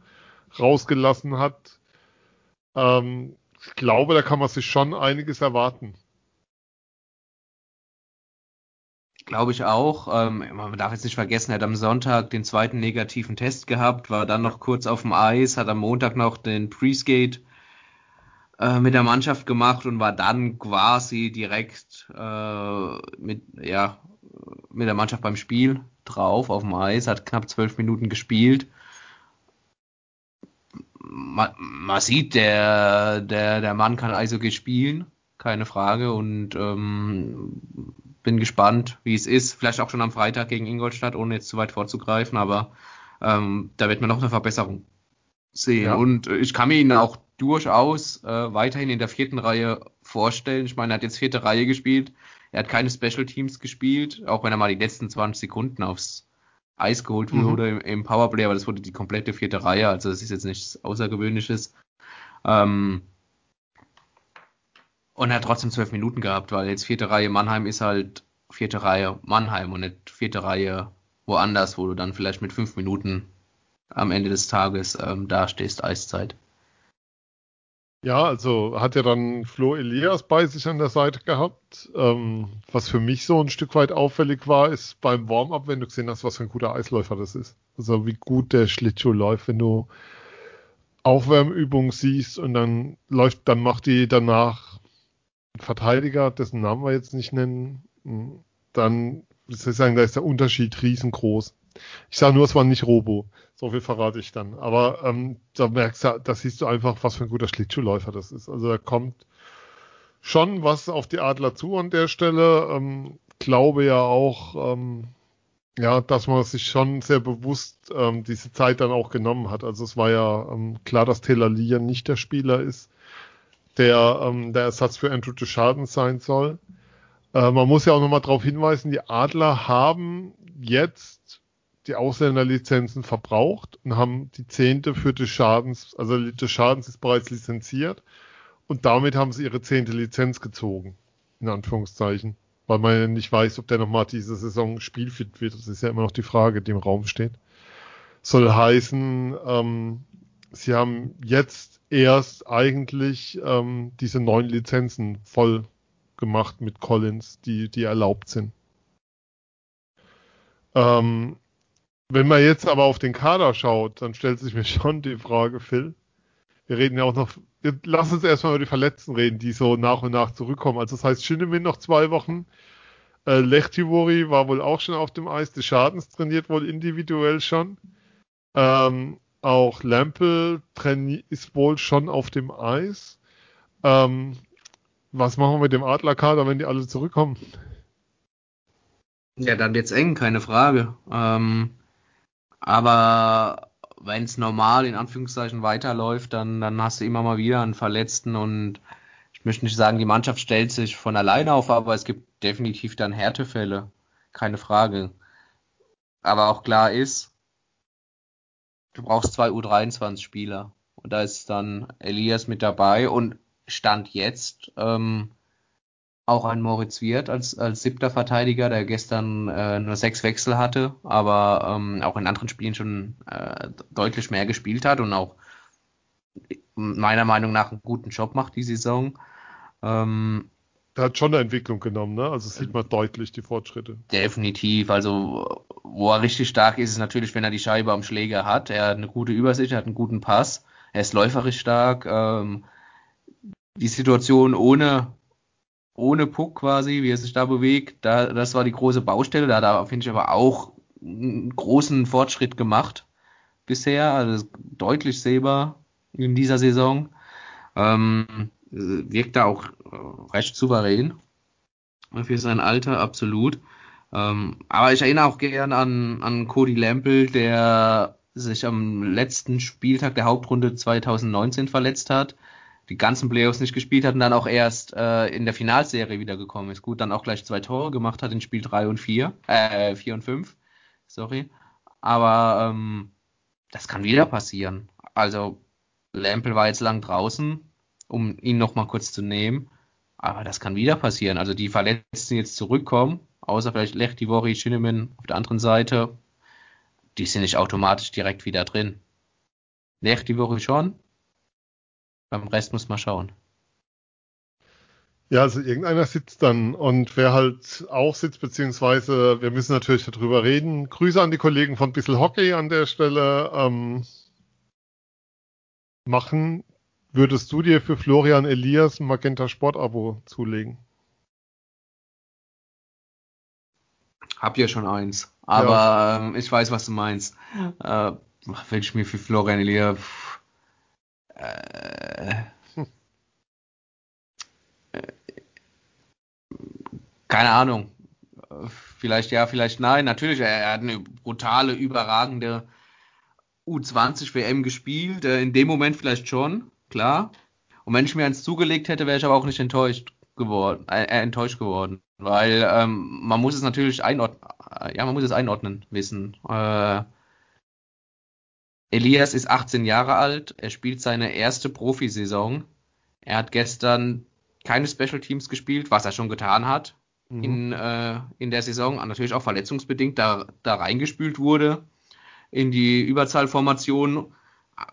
rausgelassen hat. Ähm, ich glaube, da kann man sich schon einiges erwarten. Glaube ich auch. Ähm, man darf jetzt nicht vergessen, er hat am Sonntag den zweiten negativen Test gehabt, war dann noch kurz auf dem Eis, hat am Montag noch den Pre-Skate äh, mit der Mannschaft gemacht und war dann quasi direkt äh, mit, ja, mit der Mannschaft beim Spiel drauf auf dem Eis, hat knapp zwölf Minuten gespielt. Man, man sieht, der, der, der Mann kann Eishockey spielen, keine Frage. Und ähm, bin gespannt, wie es ist. Vielleicht auch schon am Freitag gegen Ingolstadt, ohne jetzt zu weit vorzugreifen, aber ähm, da wird man noch eine Verbesserung sehen. Ja. Und ich kann mir ihn auch durchaus äh, weiterhin in der vierten Reihe vorstellen. Ich meine, er hat jetzt vierte Reihe gespielt. Er hat keine Special Teams gespielt, auch wenn er mal die letzten 20 Sekunden aufs Eis geholt wurde mhm. im, im, Powerplay, aber das wurde die komplette vierte Reihe, also das ist jetzt nichts Außergewöhnliches. Ähm, und er hat trotzdem zwölf Minuten gehabt, weil jetzt vierte Reihe Mannheim ist halt vierte Reihe Mannheim und nicht vierte Reihe woanders, wo du dann vielleicht mit fünf Minuten am Ende des Tages ähm, dastehst, Eiszeit. Ja, also hat ja dann Flo Elias bei sich an der Seite gehabt. Ähm, was für mich so ein Stück weit auffällig war, ist beim Warm-up, wenn du gesehen hast, was für ein guter Eisläufer das ist. Also wie gut der Schlittschuh läuft, wenn du Aufwärmübungen siehst und dann läuft, dann macht die danach ein Verteidiger, dessen Namen wir jetzt nicht nennen, dann, wie soll ich sagen, da ist der Unterschied riesengroß. Ich sage nur, es war nicht Robo. So viel verrate ich dann. Aber ähm, da merkst du, da siehst du einfach, was für ein guter Schlittschuhläufer das ist. Also da kommt schon was auf die Adler zu an der Stelle. Ähm, glaube ja auch, ähm, ja, dass man sich schon sehr bewusst ähm, diese Zeit dann auch genommen hat. Also es war ja ähm, klar, dass Taylor Lee nicht der Spieler ist, der ähm, der Ersatz für Andrew Deschardens sein soll. Äh, man muss ja auch nochmal darauf hinweisen, die Adler haben jetzt die Ausländerlizenzen verbraucht und haben die zehnte für Deschardens, also Deschardens ist bereits lizenziert und damit haben sie ihre zehnte Lizenz gezogen, in Anführungszeichen weil man ja nicht weiß, ob der nochmal diese Saison spielfit wird. Das ist ja immer noch die Frage, die im Raum steht. Soll heißen, ähm, sie haben jetzt erst eigentlich ähm, diese neun Lizenzen voll gemacht mit Collins, die, die erlaubt sind. Ähm, wenn man jetzt aber auf den Kader schaut, dann stellt sich mir schon die Frage, Phil, wir reden ja auch noch, lass uns erstmal über die Verletzten reden, die so nach und nach zurückkommen. Also das heißt, Schinemin noch zwei Wochen, äh, Lechtivori war wohl auch schon auf dem Eis, des Schadens trainiert wohl individuell schon. Ähm, auch Lampel ist wohl schon auf dem Eis. Ähm, was machen wir mit dem Adlerkader, wenn die alle zurückkommen? Ja, dann wird's eng, keine Frage. Ähm, aber wenn es normal in Anführungszeichen weiterläuft, dann, dann hast du immer mal wieder einen Verletzten und ich möchte nicht sagen, die Mannschaft stellt sich von alleine auf, aber es gibt definitiv dann Härtefälle, keine Frage. Aber auch klar ist, du brauchst zwei U23-Spieler und da ist dann Elias mit dabei und Stand jetzt ähm, auch ein Moritz Wirth als, als siebter Verteidiger, der gestern äh, nur sechs Wechsel hatte, aber ähm, auch in anderen Spielen schon äh, deutlich mehr gespielt hat und auch meiner Meinung nach einen guten Job macht die Saison. Ähm, der hat schon eine Entwicklung genommen, ne? Also sieht man deutlich die Fortschritte. Definitiv. Also wo er richtig stark ist, ist natürlich, wenn er die Scheibe am Schläger hat. Er hat eine gute Übersicht, er hat einen guten Pass, er ist läuferisch stark. Ähm, die Situation ohne ohne Puck quasi, wie er sich da bewegt, da, das war die große Baustelle. Da hat er, finde ich, aber auch einen großen Fortschritt gemacht bisher, also deutlich sehbar in dieser Saison. Ähm, wirkt da auch recht souverän für sein Alter, absolut. Ähm, aber ich erinnere auch gern an, an Cody Lampel, der sich am letzten Spieltag der Hauptrunde 2019 verletzt hat die ganzen Playoffs nicht gespielt hat und dann auch erst äh, in der Finalserie wiedergekommen ist. Gut, dann auch gleich zwei Tore gemacht hat in Spiel 3 und 4, äh, 4 und 5, sorry. Aber ähm, das kann wieder passieren. Also Lampel war jetzt lang draußen, um ihn noch mal kurz zu nehmen. Aber das kann wieder passieren. Also die Verletzten jetzt zurückkommen, außer vielleicht Lechtivori, Schineman auf der anderen Seite, die sind nicht automatisch direkt wieder drin. Lechtivori schon, beim Rest muss man schauen. Ja, also irgendeiner sitzt dann und wer halt auch sitzt, beziehungsweise wir müssen natürlich darüber reden. Grüße an die Kollegen von Bissel Hockey an der Stelle. Ähm, machen, würdest du dir für Florian Elias ein Magenta Sport Abo zulegen? Hab ja schon eins, aber ja. ähm, ich weiß, was du meinst. Äh, will ich mir für Florian Elias äh, keine Ahnung. Vielleicht ja, vielleicht nein. Natürlich, er, hat eine brutale, überragende U20 WM gespielt. Äh, in dem Moment vielleicht schon, klar. Und wenn ich mir eins zugelegt hätte, wäre ich aber auch nicht enttäuscht. geworden, äh, enttäuscht geworden, weil ähm, man muss es natürlich einordnen, ja, man muss es einordnen wissen. Äh, Elias ist 18 Jahre alt, er spielt seine erste Profisaison. Er hat gestern keine Special Teams gespielt, was er schon getan hat mhm. in, äh, in der Saison, natürlich auch verletzungsbedingt da, da reingespült wurde in die Überzahlformation,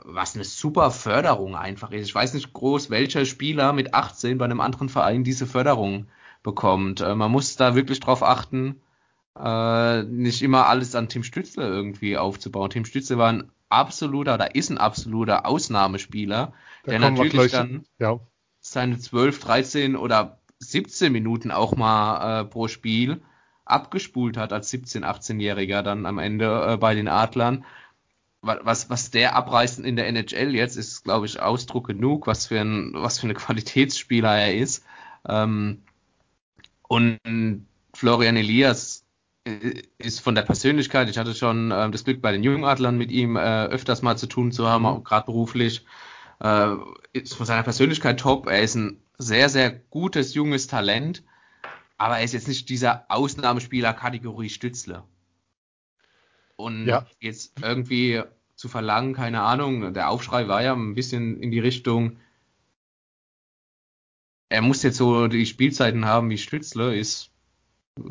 was eine super Förderung einfach ist. Ich weiß nicht groß, welcher Spieler mit 18 bei einem anderen Verein diese Förderung bekommt. Äh, man muss da wirklich drauf achten, äh, nicht immer alles an Tim Stützle irgendwie aufzubauen. Tim Stützle war ein absoluter, da ist ein absoluter Ausnahmespieler, da der natürlich dann ja. seine 12, 13 oder 17 Minuten auch mal äh, pro Spiel abgespult hat als 17, 18-Jähriger dann am Ende äh, bei den Adlern. Was, was der abreißt in der NHL jetzt, ist, glaube ich, Ausdruck genug, was für ein, was für eine Qualitätsspieler er ist. Ähm, und Florian Elias ist von der Persönlichkeit, ich hatte schon äh, das Glück bei den Jungadlern mit ihm äh, öfters mal zu tun zu haben, mhm. gerade beruflich, äh, ist von seiner Persönlichkeit top. Er ist ein sehr, sehr gutes, junges Talent aber er ist jetzt nicht dieser Ausnahmespieler Kategorie Stützle. Und ja. jetzt irgendwie zu verlangen, keine Ahnung, der Aufschrei war ja ein bisschen in die Richtung, er muss jetzt so die Spielzeiten haben wie Stützle, ist,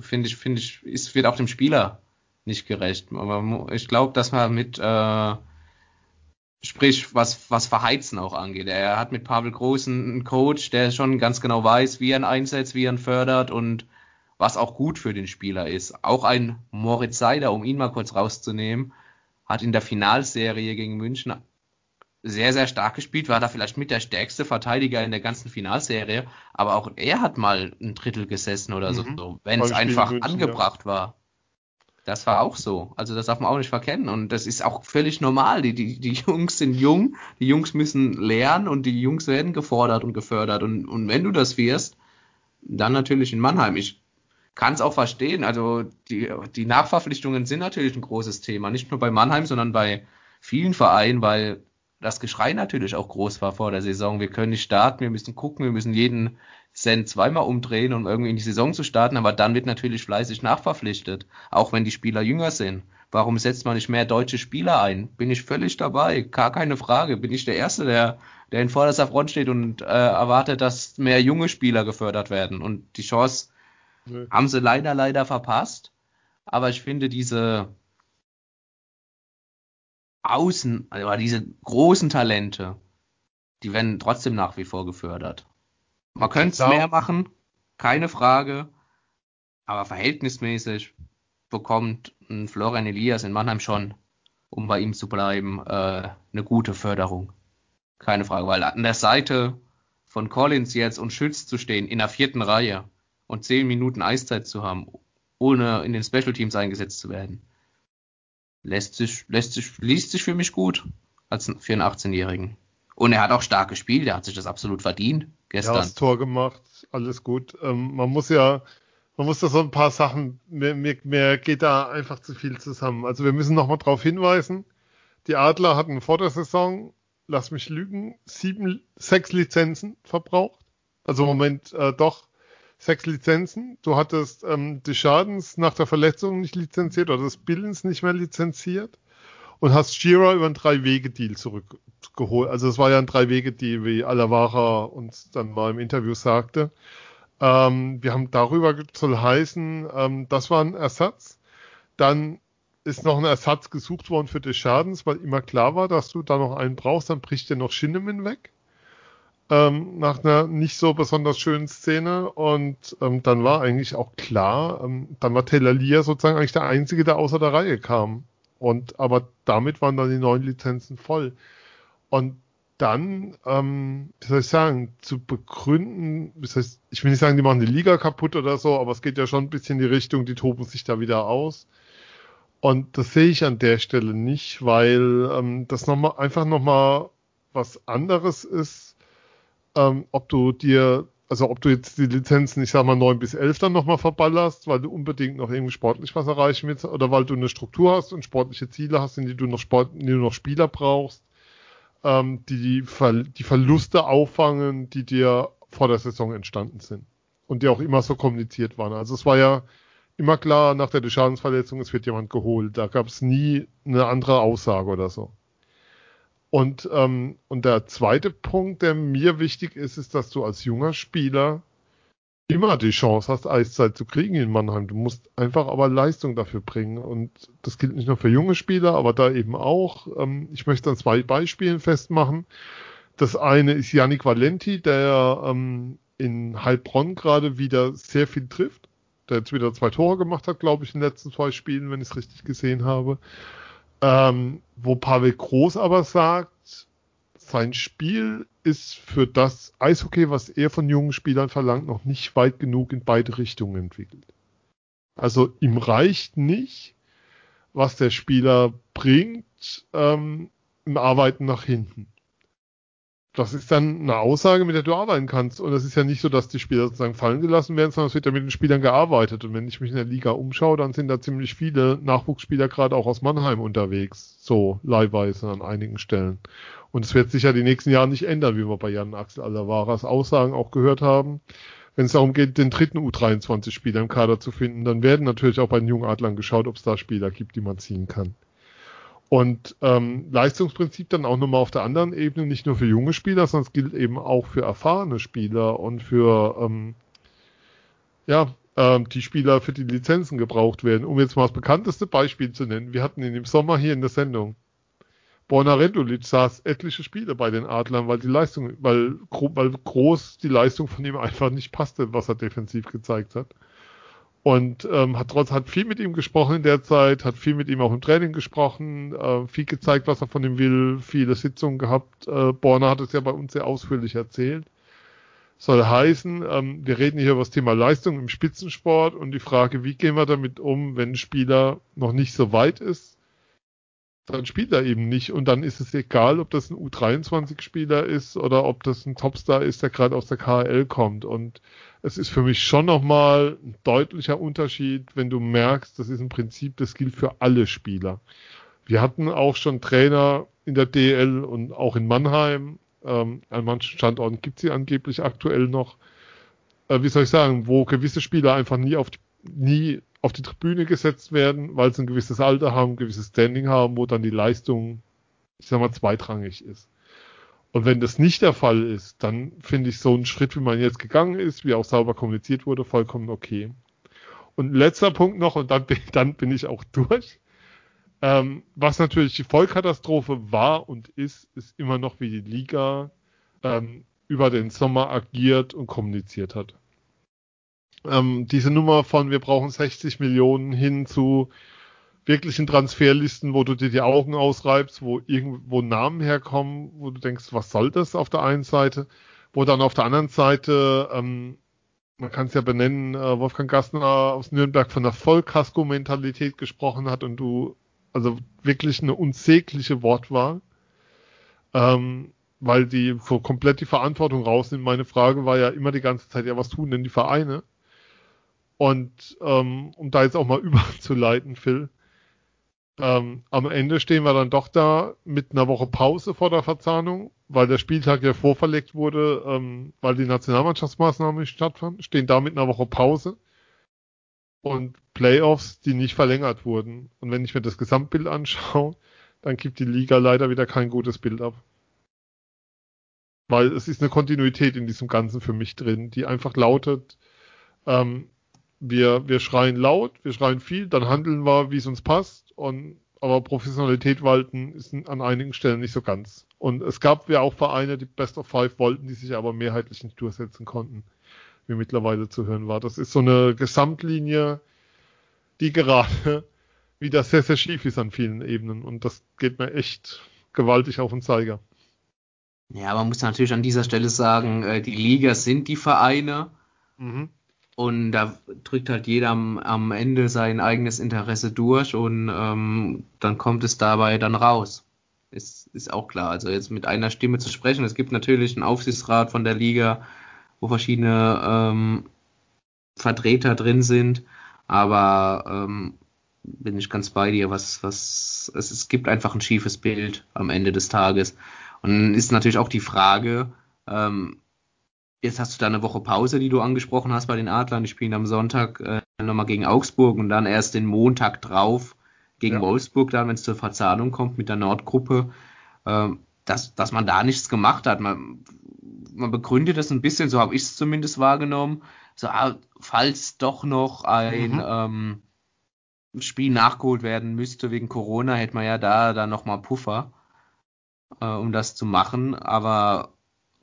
finde ich, finde ich, ist, wird auch dem Spieler nicht gerecht. Aber ich glaube, dass man mit äh, Sprich, was, was Verheizen auch angeht. Er hat mit Pavel Groß einen Coach, der schon ganz genau weiß, wie er ihn einsetzt, wie er ihn fördert und was auch gut für den Spieler ist. Auch ein Moritz Seider, um ihn mal kurz rauszunehmen, hat in der Finalserie gegen München sehr, sehr stark gespielt, war da vielleicht mit der stärkste Verteidiger in der ganzen Finalserie, aber auch er hat mal ein Drittel gesessen oder mhm. so, wenn es einfach München, angebracht ja. war. Das war auch so. Also das darf man auch nicht verkennen. Und das ist auch völlig normal. Die, die, die Jungs sind jung, die Jungs müssen lernen und die Jungs werden gefordert und gefördert. Und, und wenn du das wirst, dann natürlich in Mannheim. Ich kann es auch verstehen. Also die, die Nachverpflichtungen sind natürlich ein großes Thema. Nicht nur bei Mannheim, sondern bei vielen Vereinen, weil das Geschrei natürlich auch groß war vor der Saison. Wir können nicht starten, wir müssen gucken, wir müssen jeden Cent zweimal umdrehen, um irgendwie in die Saison zu starten, aber dann wird natürlich fleißig nachverpflichtet, auch wenn die Spieler jünger sind. Warum setzt man nicht mehr deutsche Spieler ein? Bin ich völlig dabei, gar keine Frage. Bin ich der Erste, der, der in vorderster Front steht und äh, erwartet, dass mehr junge Spieler gefördert werden. Und die Chance nee. haben sie leider, leider verpasst. Aber ich finde diese Außen, also diese großen Talente, die werden trotzdem nach wie vor gefördert. Man könnte es mehr machen, keine Frage. Aber verhältnismäßig bekommt ein Florian Elias in Mannheim schon, um bei ihm zu bleiben, äh, eine gute Förderung. Keine Frage, weil an der Seite von Collins jetzt und Schütz zu stehen in der vierten Reihe und zehn Minuten Eiszeit zu haben, ohne in den Special Teams eingesetzt zu werden, lässt sich, lässt sich, liest sich für mich gut als für einen 18-Jährigen. Und er hat auch stark gespielt, er hat sich das absolut verdient gestern. Ja, das Tor gemacht, alles gut. Ähm, man muss ja, man muss da so ein paar Sachen, mir, mir, mir geht da einfach zu viel zusammen. Also wir müssen nochmal darauf hinweisen, die Adler hatten vor der Saison, lass mich lügen, sieben, sechs Lizenzen verbraucht. Also im Moment äh, doch sechs Lizenzen. Du hattest ähm, die Schadens nach der Verletzung nicht lizenziert oder das Billens nicht mehr lizenziert und hast Shira über einen Drei-Wege-Deal zurückgeholt. Also es war ja ein Drei-Wege-Deal, wie Alavara uns dann mal im Interview sagte. Ähm, wir haben darüber soll heißen, ähm, das war ein Ersatz. Dann ist noch ein Ersatz gesucht worden für des Schadens, weil immer klar war, dass du da noch einen brauchst, dann bricht dir noch Shinneman weg. Ähm, nach einer nicht so besonders schönen Szene und ähm, dann war eigentlich auch klar, ähm, dann war Lear sozusagen eigentlich der Einzige, der außer der Reihe kam. Und aber damit waren dann die neuen Lizenzen voll. Und dann, ähm, wie soll ich sagen, zu begründen, das heißt, ich will nicht sagen, die machen die Liga kaputt oder so, aber es geht ja schon ein bisschen in die Richtung, die toben sich da wieder aus. Und das sehe ich an der Stelle nicht, weil ähm, das nochmal einfach nochmal was anderes ist, ähm, ob du dir also ob du jetzt die Lizenzen, ich sag mal, 9 bis 11 dann nochmal verballerst, weil du unbedingt noch irgendwie sportlich was erreichen willst, oder weil du eine Struktur hast und sportliche Ziele hast, in die du noch Sport, in die du noch Spieler brauchst, ähm, die die, Ver die Verluste auffangen, die dir vor der Saison entstanden sind. und die auch immer so kommuniziert waren. Also es war ja immer klar nach der Schadensverletzung, es wird jemand geholt. Da gab es nie eine andere Aussage oder so. Und, ähm, und der zweite Punkt, der mir wichtig ist, ist, dass du als junger Spieler immer die Chance hast, Eiszeit zu kriegen in Mannheim. Du musst einfach aber Leistung dafür bringen. Und das gilt nicht nur für junge Spieler, aber da eben auch. Ähm, ich möchte an zwei Beispielen festmachen. Das eine ist Yannick Valenti, der ähm, in Heilbronn gerade wieder sehr viel trifft. Der jetzt wieder zwei Tore gemacht hat, glaube ich, in den letzten zwei Spielen, wenn ich es richtig gesehen habe. Ähm, wo Pavel Groß aber sagt, sein Spiel ist für das Eishockey, was er von jungen Spielern verlangt, noch nicht weit genug in beide Richtungen entwickelt. Also ihm reicht nicht, was der Spieler bringt ähm, im Arbeiten nach hinten das ist dann eine Aussage, mit der du arbeiten kannst. Und es ist ja nicht so, dass die Spieler sozusagen fallen gelassen werden, sondern es wird ja mit den Spielern gearbeitet. Und wenn ich mich in der Liga umschaue, dann sind da ziemlich viele Nachwuchsspieler gerade auch aus Mannheim unterwegs. So leihweise an einigen Stellen. Und es wird sich ja die nächsten Jahre nicht ändern, wie wir bei Jan Axel Alavaras Aussagen auch gehört haben. Wenn es darum geht, den dritten U23-Spieler im Kader zu finden, dann werden natürlich auch bei den jungen Adlern geschaut, ob es da Spieler gibt, die man ziehen kann. Und ähm, Leistungsprinzip dann auch nochmal auf der anderen Ebene, nicht nur für junge Spieler, sondern es gilt eben auch für erfahrene Spieler und für ähm, ja, ähm, die Spieler, für die Lizenzen gebraucht werden. Um jetzt mal das bekannteste Beispiel zu nennen, wir hatten ihn im Sommer hier in der Sendung. Borna Rendulic saß etliche Spiele bei den Adlern, weil die Leistung, weil, weil groß die Leistung von ihm einfach nicht passte, was er defensiv gezeigt hat. Und ähm, hat trotz hat viel mit ihm gesprochen in der Zeit, hat viel mit ihm auch im Training gesprochen, äh, viel gezeigt, was er von ihm will, viele Sitzungen gehabt. Äh, Borner hat es ja bei uns sehr ausführlich erzählt. Soll heißen, ähm, wir reden hier über das Thema Leistung im Spitzensport und die Frage, wie gehen wir damit um, wenn ein Spieler noch nicht so weit ist, dann spielt er eben nicht und dann ist es egal, ob das ein U23-Spieler ist oder ob das ein Topstar ist, der gerade aus der KHL kommt und es ist für mich schon nochmal ein deutlicher Unterschied, wenn du merkst, das ist ein Prinzip, das gilt für alle Spieler. Wir hatten auch schon Trainer in der DL und auch in Mannheim. Ähm, an manchen Standorten gibt sie angeblich aktuell noch. Äh, wie soll ich sagen, wo gewisse Spieler einfach nie auf die, nie auf die Tribüne gesetzt werden, weil sie ein gewisses Alter haben, ein gewisses Standing haben, wo dann die Leistung, ich sag mal, zweitrangig ist. Und wenn das nicht der Fall ist, dann finde ich so einen Schritt, wie man jetzt gegangen ist, wie auch sauber kommuniziert wurde, vollkommen okay. Und letzter Punkt noch, und dann bin, dann bin ich auch durch. Ähm, was natürlich die Vollkatastrophe war und ist, ist immer noch, wie die Liga ähm, über den Sommer agiert und kommuniziert hat. Ähm, diese Nummer von wir brauchen 60 Millionen hin zu wirklichen Transferlisten, wo du dir die Augen ausreibst, wo irgendwo Namen herkommen, wo du denkst, was soll das auf der einen Seite, wo dann auf der anderen Seite, ähm, man kann es ja benennen, äh, Wolfgang Gassner aus Nürnberg von der Vollkasko-Mentalität gesprochen hat und du, also wirklich eine unsägliche Wortwahl, ähm, weil die so komplett die Verantwortung rausnimmt. Meine Frage war ja immer die ganze Zeit, ja, was tun denn die Vereine? Und ähm, um da jetzt auch mal überzuleiten, Phil, ähm, am Ende stehen wir dann doch da mit einer Woche Pause vor der Verzahnung, weil der Spieltag ja vorverlegt wurde, ähm, weil die Nationalmannschaftsmaßnahmen nicht stattfanden, stehen da mit einer Woche Pause und Playoffs, die nicht verlängert wurden. Und wenn ich mir das Gesamtbild anschaue, dann gibt die Liga leider wieder kein gutes Bild ab. Weil es ist eine Kontinuität in diesem Ganzen für mich drin, die einfach lautet, ähm, wir, wir schreien laut, wir schreien viel, dann handeln wir, wie es uns passt. Und, aber Professionalität walten ist an einigen Stellen nicht so ganz. Und es gab ja auch Vereine, die Best of Five wollten, die sich aber mehrheitlich nicht durchsetzen konnten, wie mittlerweile zu hören war. Das ist so eine Gesamtlinie, die gerade wieder sehr, sehr schief ist an vielen Ebenen. Und das geht mir echt gewaltig auf den Zeiger. Ja, man muss natürlich an dieser Stelle sagen, äh, die Liga sind die Vereine. Mhm. Und da drückt halt jeder am, am Ende sein eigenes Interesse durch und ähm, dann kommt es dabei dann raus. Ist, ist auch klar. Also jetzt mit einer Stimme zu sprechen. Es gibt natürlich einen Aufsichtsrat von der Liga, wo verschiedene ähm, Vertreter drin sind, aber ähm, bin ich ganz bei dir, was, was, es, es gibt einfach ein schiefes Bild am Ende des Tages. Und ist natürlich auch die Frage, ähm, jetzt hast du da eine Woche Pause, die du angesprochen hast bei den Adlern. Die spielen am Sonntag äh, nochmal gegen Augsburg und dann erst den Montag drauf gegen ja. Wolfsburg, dann, wenn es zur Verzahnung kommt mit der Nordgruppe, äh, dass, dass man da nichts gemacht hat. Man, man begründet das ein bisschen, so habe ich es zumindest wahrgenommen. So, ah, falls doch noch ein mhm. ähm, Spiel nachgeholt werden müsste wegen Corona, hätte man ja da dann nochmal Puffer, äh, um das zu machen. Aber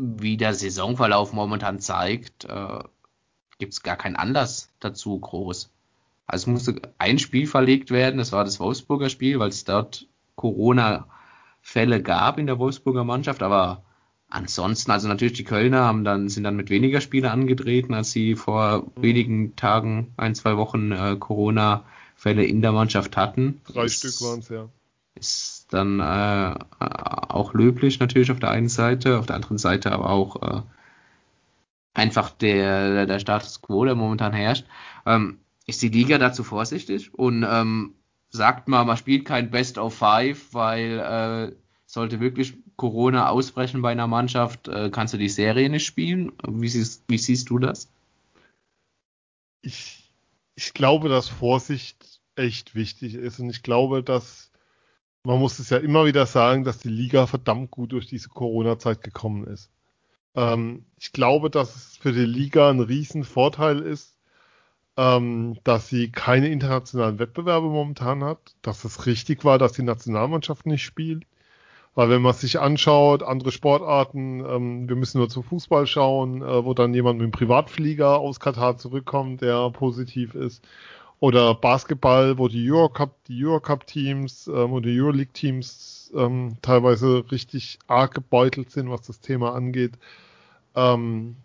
wie der Saisonverlauf momentan zeigt, äh, gibt es gar keinen Anlass dazu groß. Also es musste ein Spiel verlegt werden, das war das Wolfsburger Spiel, weil es dort Corona-Fälle gab in der Wolfsburger Mannschaft, aber ansonsten, also natürlich die Kölner haben dann, sind dann mit weniger Spiele angetreten, als sie vor wenigen Tagen, ein, zwei Wochen äh, Corona-Fälle in der Mannschaft hatten. Drei das Stück waren es, ja. Ist dann äh, auch löblich natürlich auf der einen Seite, auf der anderen Seite aber auch äh, einfach der, der Status quo, der momentan herrscht. Ähm, ist die Liga dazu vorsichtig und ähm, sagt mal, man spielt kein Best of Five, weil äh, sollte wirklich Corona ausbrechen bei einer Mannschaft, äh, kannst du die Serie nicht spielen. Wie siehst, wie siehst du das? Ich, ich glaube, dass Vorsicht echt wichtig ist und ich glaube, dass man muss es ja immer wieder sagen, dass die Liga verdammt gut durch diese Corona-Zeit gekommen ist. Ähm, ich glaube, dass es für die Liga ein Riesenvorteil ist, ähm, dass sie keine internationalen Wettbewerbe momentan hat, dass es richtig war, dass die Nationalmannschaft nicht spielt. Weil wenn man sich anschaut, andere Sportarten, ähm, wir müssen nur zum Fußball schauen, äh, wo dann jemand mit dem Privatflieger aus Katar zurückkommt, der positiv ist. Oder Basketball, wo die Eurocup, die Eurocup-Teams ähm, oder die Euroleague-Teams ähm, teilweise richtig arg gebeutelt sind, was das Thema angeht. Ähm,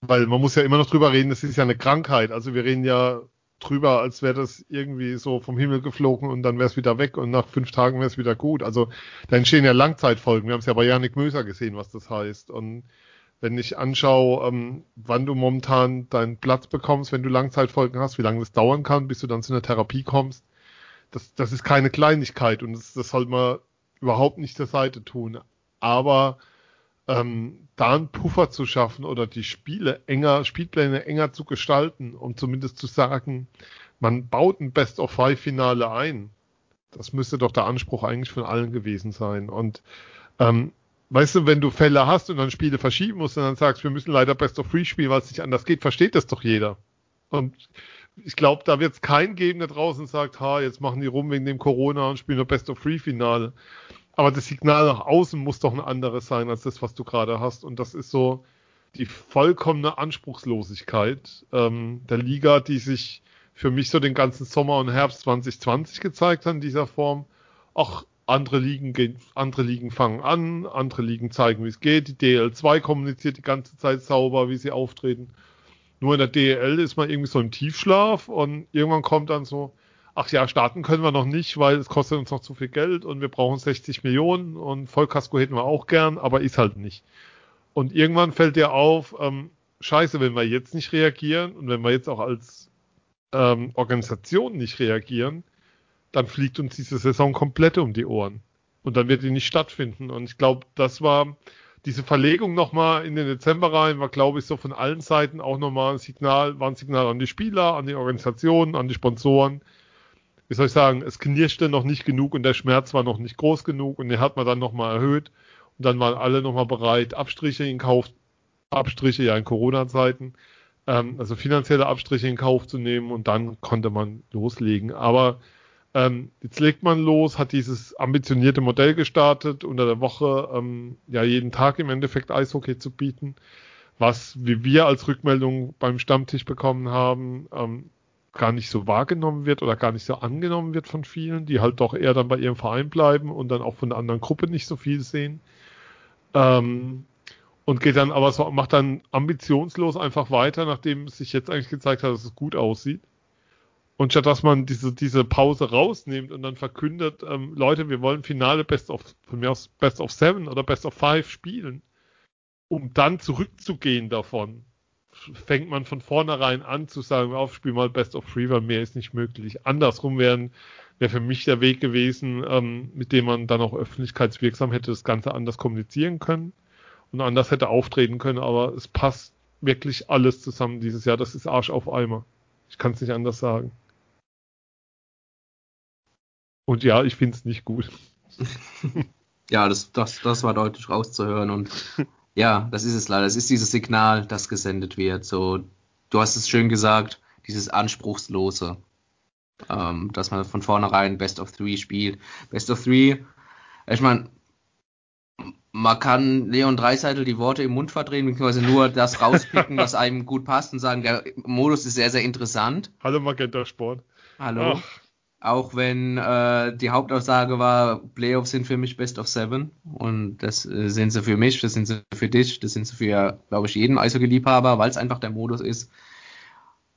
weil man muss ja immer noch drüber reden, das ist ja eine Krankheit. Also wir reden ja drüber, als wäre das irgendwie so vom Himmel geflogen und dann wäre es wieder weg und nach fünf Tagen wäre es wieder gut. Also da entstehen ja Langzeitfolgen. Wir haben es ja bei Janik Möser gesehen, was das heißt. Und wenn ich anschaue, ähm, wann du momentan deinen Platz bekommst, wenn du Langzeitfolgen hast, wie lange das dauern kann, bis du dann zu einer Therapie kommst, das, das ist keine Kleinigkeit und das, das soll man überhaupt nicht zur Seite tun. Aber ähm, da einen Puffer zu schaffen oder die Spiele enger, Spielpläne enger zu gestalten, um zumindest zu sagen, man baut ein Best-of-Five-Finale ein. Das müsste doch der Anspruch eigentlich von allen gewesen sein. Und ähm, weißt du, wenn du Fälle hast und dann Spiele verschieben musst und dann sagst, wir müssen leider Best-of-Three spielen, weil es nicht anders geht, versteht das doch jeder. Und ich glaube, da wird es keinen geben, der draußen sagt, ha, jetzt machen die rum wegen dem Corona und spielen nur Best-of-Three-Finale. Aber das Signal nach außen muss doch ein anderes sein als das, was du gerade hast. Und das ist so die vollkommene Anspruchslosigkeit ähm, der Liga, die sich für mich so den ganzen Sommer und Herbst 2020 gezeigt hat in dieser Form. Auch andere Ligen gehen, andere Ligen fangen an, andere Ligen zeigen, wie es geht. Die DL2 kommuniziert die ganze Zeit sauber, wie sie auftreten. Nur in der DL ist man irgendwie so im Tiefschlaf und irgendwann kommt dann so, ach ja, starten können wir noch nicht, weil es kostet uns noch zu viel Geld und wir brauchen 60 Millionen und Vollkasko hätten wir auch gern, aber ist halt nicht. Und irgendwann fällt dir auf, ähm, scheiße, wenn wir jetzt nicht reagieren und wenn wir jetzt auch als ähm, Organisation nicht reagieren, dann fliegt uns diese Saison komplett um die Ohren. Und dann wird die nicht stattfinden. Und ich glaube, das war diese Verlegung nochmal in den Dezember rein, war, glaube ich, so von allen Seiten auch nochmal ein Signal, war ein Signal an die Spieler, an die Organisationen, an die Sponsoren, wie soll ich sagen, es knirschte noch nicht genug und der Schmerz war noch nicht groß genug und den hat man dann nochmal erhöht und dann waren alle nochmal bereit, Abstriche in Kauf, Abstriche ja in Corona-Zeiten, ähm, also finanzielle Abstriche in Kauf zu nehmen und dann konnte man loslegen. Aber ähm, jetzt legt man los, hat dieses ambitionierte Modell gestartet, unter der Woche ähm, ja jeden Tag im Endeffekt Eishockey zu bieten, was wie wir als Rückmeldung beim Stammtisch bekommen haben, ähm, gar nicht so wahrgenommen wird oder gar nicht so angenommen wird von vielen, die halt doch eher dann bei ihrem Verein bleiben und dann auch von der anderen Gruppe nicht so viel sehen. Ähm, und geht dann aber so, macht dann ambitionslos einfach weiter, nachdem sich jetzt eigentlich gezeigt hat, dass es gut aussieht. Und statt dass man diese, diese Pause rausnimmt und dann verkündet, ähm, Leute, wir wollen Finale Best of, von mir aus Best of Seven oder Best of Five spielen, um dann zurückzugehen davon fängt man von vornherein an zu sagen, auf, spiel mal Best of Three, weil mehr ist nicht möglich. Andersrum wäre wär für mich der Weg gewesen, ähm, mit dem man dann auch öffentlichkeitswirksam hätte das Ganze anders kommunizieren können und anders hätte auftreten können, aber es passt wirklich alles zusammen dieses Jahr. Das ist Arsch auf Eimer. Ich kann es nicht anders sagen. Und ja, ich finde es nicht gut. ja, das, das, das war deutlich rauszuhören und ja, das ist es leider. Es ist dieses Signal, das gesendet wird. So, du hast es schön gesagt, dieses Anspruchslose. Ähm, dass man von vornherein Best of Three spielt. Best of Three, ich meine, man kann Leon Dreiseitel die Worte im Mund verdrehen, beziehungsweise nur das rauspicken, was einem gut passt und sagen, der Modus ist sehr, sehr interessant. Hallo Magenta Sport. Hallo. Ach. Auch wenn äh, die Hauptaussage war, Playoffs sind für mich Best of Seven. Und das äh, sind sie für mich, das sind sie für dich, das sind sie für, glaube ich, jeden Eishockey-Liebhaber, weil es einfach der Modus ist.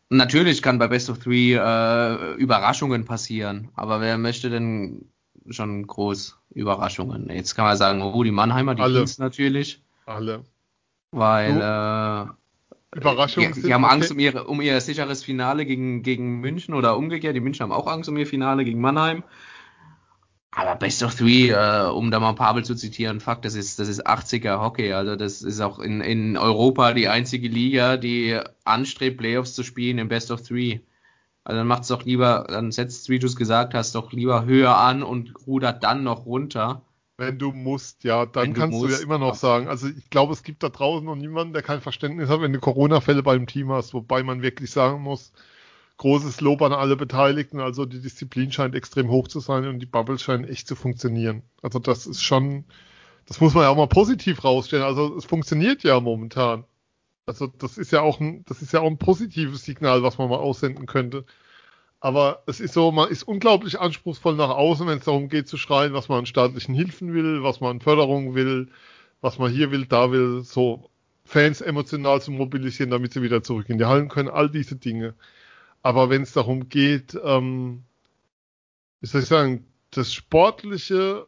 Natürlich kann bei Best of Three äh, Überraschungen passieren, aber wer möchte denn schon groß Überraschungen? Jetzt kann man sagen, oh, die Mannheimer, die Kings natürlich. Alle. Weil äh, Überraschung. Die, die haben Angst um, ihre, um ihr sicheres Finale gegen, gegen München oder umgekehrt. Die München haben auch Angst um ihr Finale gegen Mannheim. Aber Best of Three, äh, um da mal Pavel zu zitieren, Fakt, das ist, das ist 80er Hockey. Also das ist auch in, in Europa die einzige Liga, die anstrebt, Playoffs zu spielen im Best of Three. Also dann macht es doch lieber, dann setzt, wie du es gesagt hast, doch lieber höher an und rudert dann noch runter. Wenn du musst, ja, dann du kannst musst, du ja immer noch sagen. Also ich glaube, es gibt da draußen noch niemanden, der kein Verständnis hat, wenn du Corona-Fälle beim Team hast, wobei man wirklich sagen muss, großes Lob an alle Beteiligten. Also die Disziplin scheint extrem hoch zu sein und die Bubbles scheinen echt zu funktionieren. Also das ist schon, das muss man ja auch mal positiv rausstellen. Also es funktioniert ja momentan. Also das ist ja auch ein, das ist ja auch ein positives Signal, was man mal aussenden könnte. Aber es ist so, man ist unglaublich anspruchsvoll nach außen, wenn es darum geht zu schreien, was man an staatlichen Hilfen will, was man an Förderung will, was man hier will, da will, so Fans emotional zu mobilisieren, damit sie wieder zurück in die Hallen können, all diese Dinge. Aber wenn es darum geht, ähm, wie soll ich sagen, das sportliche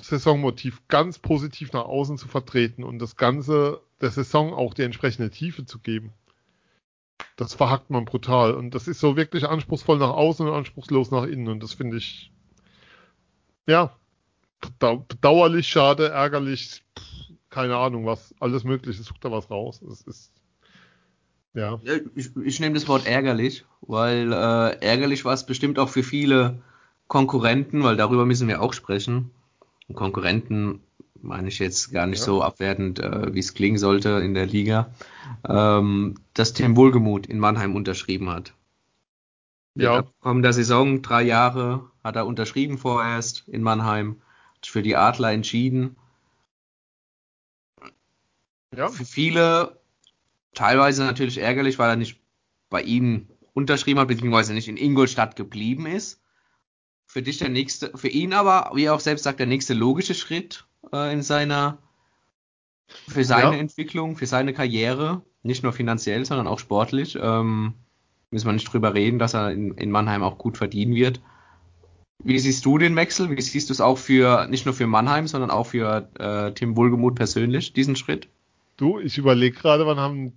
Saisonmotiv ganz positiv nach außen zu vertreten und das Ganze der Saison auch die entsprechende Tiefe zu geben, das verhackt man brutal. Und das ist so wirklich anspruchsvoll nach außen und anspruchslos nach innen. Und das finde ich, ja, bedauerlich, schade, ärgerlich, keine Ahnung, was, alles mögliche, sucht da was raus. Es ist, ja. Ich, ich nehme das Wort ärgerlich, weil äh, ärgerlich war es bestimmt auch für viele Konkurrenten, weil darüber müssen wir auch sprechen. Konkurrenten meine ich jetzt gar nicht ja. so abwertend, äh, wie es klingen sollte in der Liga, ähm, dass Tim Wohlgemuth in Mannheim unterschrieben hat. Ja. Kommen der Saison, drei Jahre, hat er unterschrieben vorerst in Mannheim, hat sich für die Adler entschieden. Ja. Für viele teilweise natürlich ärgerlich, weil er nicht bei ihnen unterschrieben hat, beziehungsweise nicht in Ingolstadt geblieben ist. Für dich der nächste, für ihn aber, wie er auch selbst sagt, der nächste logische Schritt äh, in seiner, für seine ja. Entwicklung, für seine Karriere, nicht nur finanziell, sondern auch sportlich. Ähm, müssen wir nicht drüber reden, dass er in, in Mannheim auch gut verdienen wird. Wie siehst du den Wechsel? Wie siehst du es auch für, nicht nur für Mannheim, sondern auch für äh, Tim Wohlgemuth persönlich, diesen Schritt? Du, ich überlege gerade, wann haben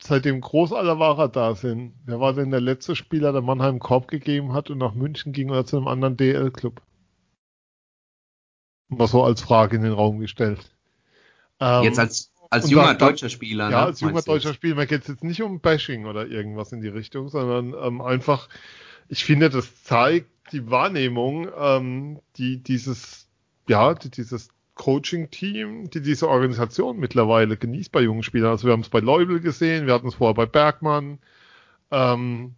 seitdem Großallerwahrer da sind, wer war denn der letzte Spieler, der Mannheim Korb gegeben hat und nach München ging oder zu einem anderen DL-Club? Mal so als Frage in den Raum gestellt. Ähm, jetzt als, als junger dann, deutscher Spieler. Ja, ne, als junger deutscher jetzt? Spieler. Mir geht es jetzt nicht um Bashing oder irgendwas in die Richtung, sondern ähm, einfach, ich finde, das zeigt die Wahrnehmung, ähm, die dieses, ja, die dieses Coaching-Team, die diese Organisation mittlerweile genießt bei jungen Spielern. Also wir haben es bei Leubel gesehen, wir hatten es vorher bei Bergmann. Ähm,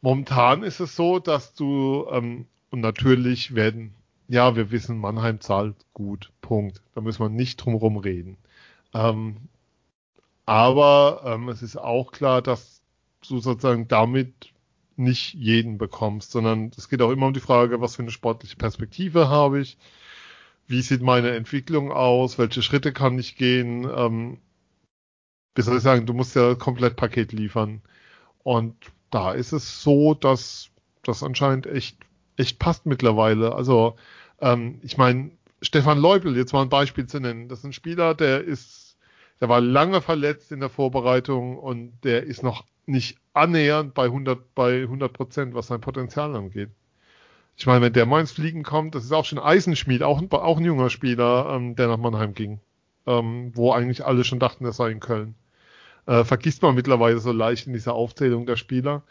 momentan ist es so, dass du, ähm, und natürlich werden ja, wir wissen, Mannheim zahlt gut. Punkt. Da müssen wir nicht drum reden. Ähm, aber ähm, es ist auch klar, dass du sozusagen damit nicht jeden bekommst, sondern es geht auch immer um die Frage, was für eine sportliche Perspektive habe ich, wie sieht meine Entwicklung aus, welche Schritte kann ich gehen. Ähm, wie soll ich sagen, du musst ja komplett Paket liefern. Und da ist es so, dass das anscheinend echt echt passt mittlerweile. Also ähm, ich meine, Stefan Leubel, jetzt mal ein Beispiel zu nennen, das ist ein Spieler, der ist, der war lange verletzt in der Vorbereitung und der ist noch nicht annähernd bei 100 bei 100 Prozent, was sein Potenzial angeht. Ich meine, wenn der mal ins Fliegen kommt, das ist auch schon Eisenschmied, auch, auch ein junger Spieler, ähm, der nach Mannheim ging. ähm, wo eigentlich alle schon dachten, er sei in Köln. Äh, vergisst man mittlerweile so leicht in dieser Aufzählung der Spieler.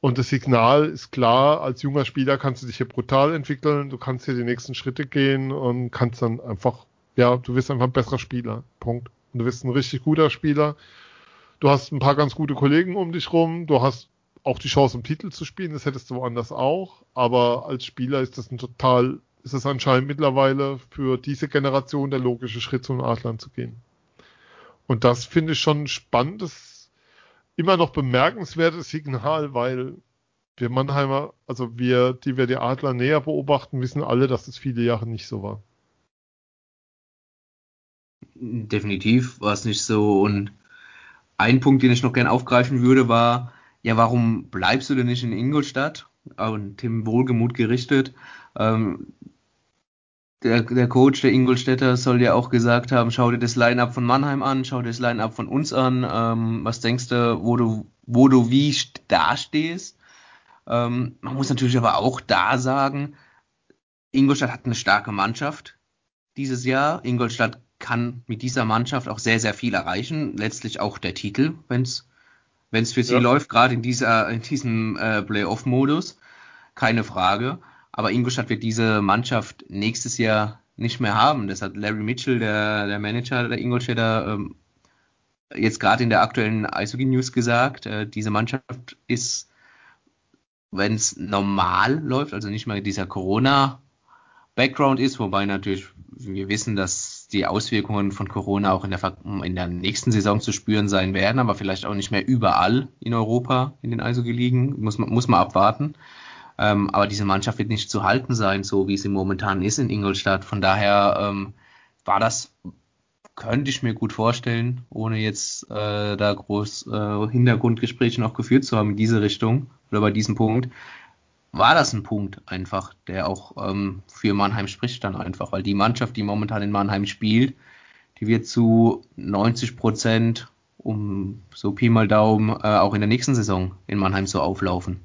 Und das Signal ist klar, als junger Spieler kannst du dich hier brutal entwickeln, du kannst hier die nächsten Schritte gehen und kannst dann einfach, ja, du wirst einfach ein besserer Spieler. Punkt. Und du wirst ein richtig guter Spieler. Du hast ein paar ganz gute Kollegen um dich rum, du hast auch die Chance, um Titel zu spielen, das hättest du woanders auch, aber als Spieler ist das ein total, ist es anscheinend mittlerweile für diese Generation der logische Schritt zum Adlern zu gehen. Und das finde ich schon ein spannendes, immer noch bemerkenswertes Signal, weil wir Mannheimer, also wir, die wir die Adler näher beobachten, wissen alle, dass es viele Jahre nicht so war. Definitiv war es nicht so. Und ein Punkt, den ich noch gerne aufgreifen würde, war, ja, warum bleibst du denn nicht in Ingolstadt? Und Tim Wohlgemut gerichtet. Ähm, der, der Coach der Ingolstädter soll ja auch gesagt haben, schau dir das Line-Up von Mannheim an, schau dir das Line-Up von uns an, ähm, was denkst du, wo du, wo du wie dastehst. Ähm, man muss natürlich aber auch da sagen, Ingolstadt hat eine starke Mannschaft dieses Jahr. Ingolstadt kann mit dieser Mannschaft auch sehr, sehr viel erreichen. Letztlich auch der Titel, wenn es wenn es für sie ja. läuft, gerade in dieser in diesem äh, Playoff-Modus, keine Frage. Aber Ingolstadt wird diese Mannschaft nächstes Jahr nicht mehr haben. Das hat Larry Mitchell, der, der Manager der Ingolstädter, ähm, jetzt gerade in der aktuellen Eishockey News gesagt. Äh, diese Mannschaft ist, wenn es normal läuft, also nicht mal dieser Corona Background ist, wobei natürlich wir wissen, dass die Auswirkungen von Corona auch in der, in der nächsten Saison zu spüren sein werden, aber vielleicht auch nicht mehr überall in Europa in den Eishockey liegen, muss man, muss man abwarten. Ähm, aber diese Mannschaft wird nicht zu halten sein, so wie sie momentan ist in Ingolstadt. Von daher ähm, war das, könnte ich mir gut vorstellen, ohne jetzt äh, da groß äh, Hintergrundgespräche noch geführt zu haben in diese Richtung oder bei diesem Punkt, war das ein Punkt einfach, der auch ähm, für Mannheim spricht dann einfach, weil die Mannschaft, die momentan in Mannheim spielt, die wird zu 90 Prozent um so Pi mal Daumen äh, auch in der nächsten Saison in Mannheim so auflaufen.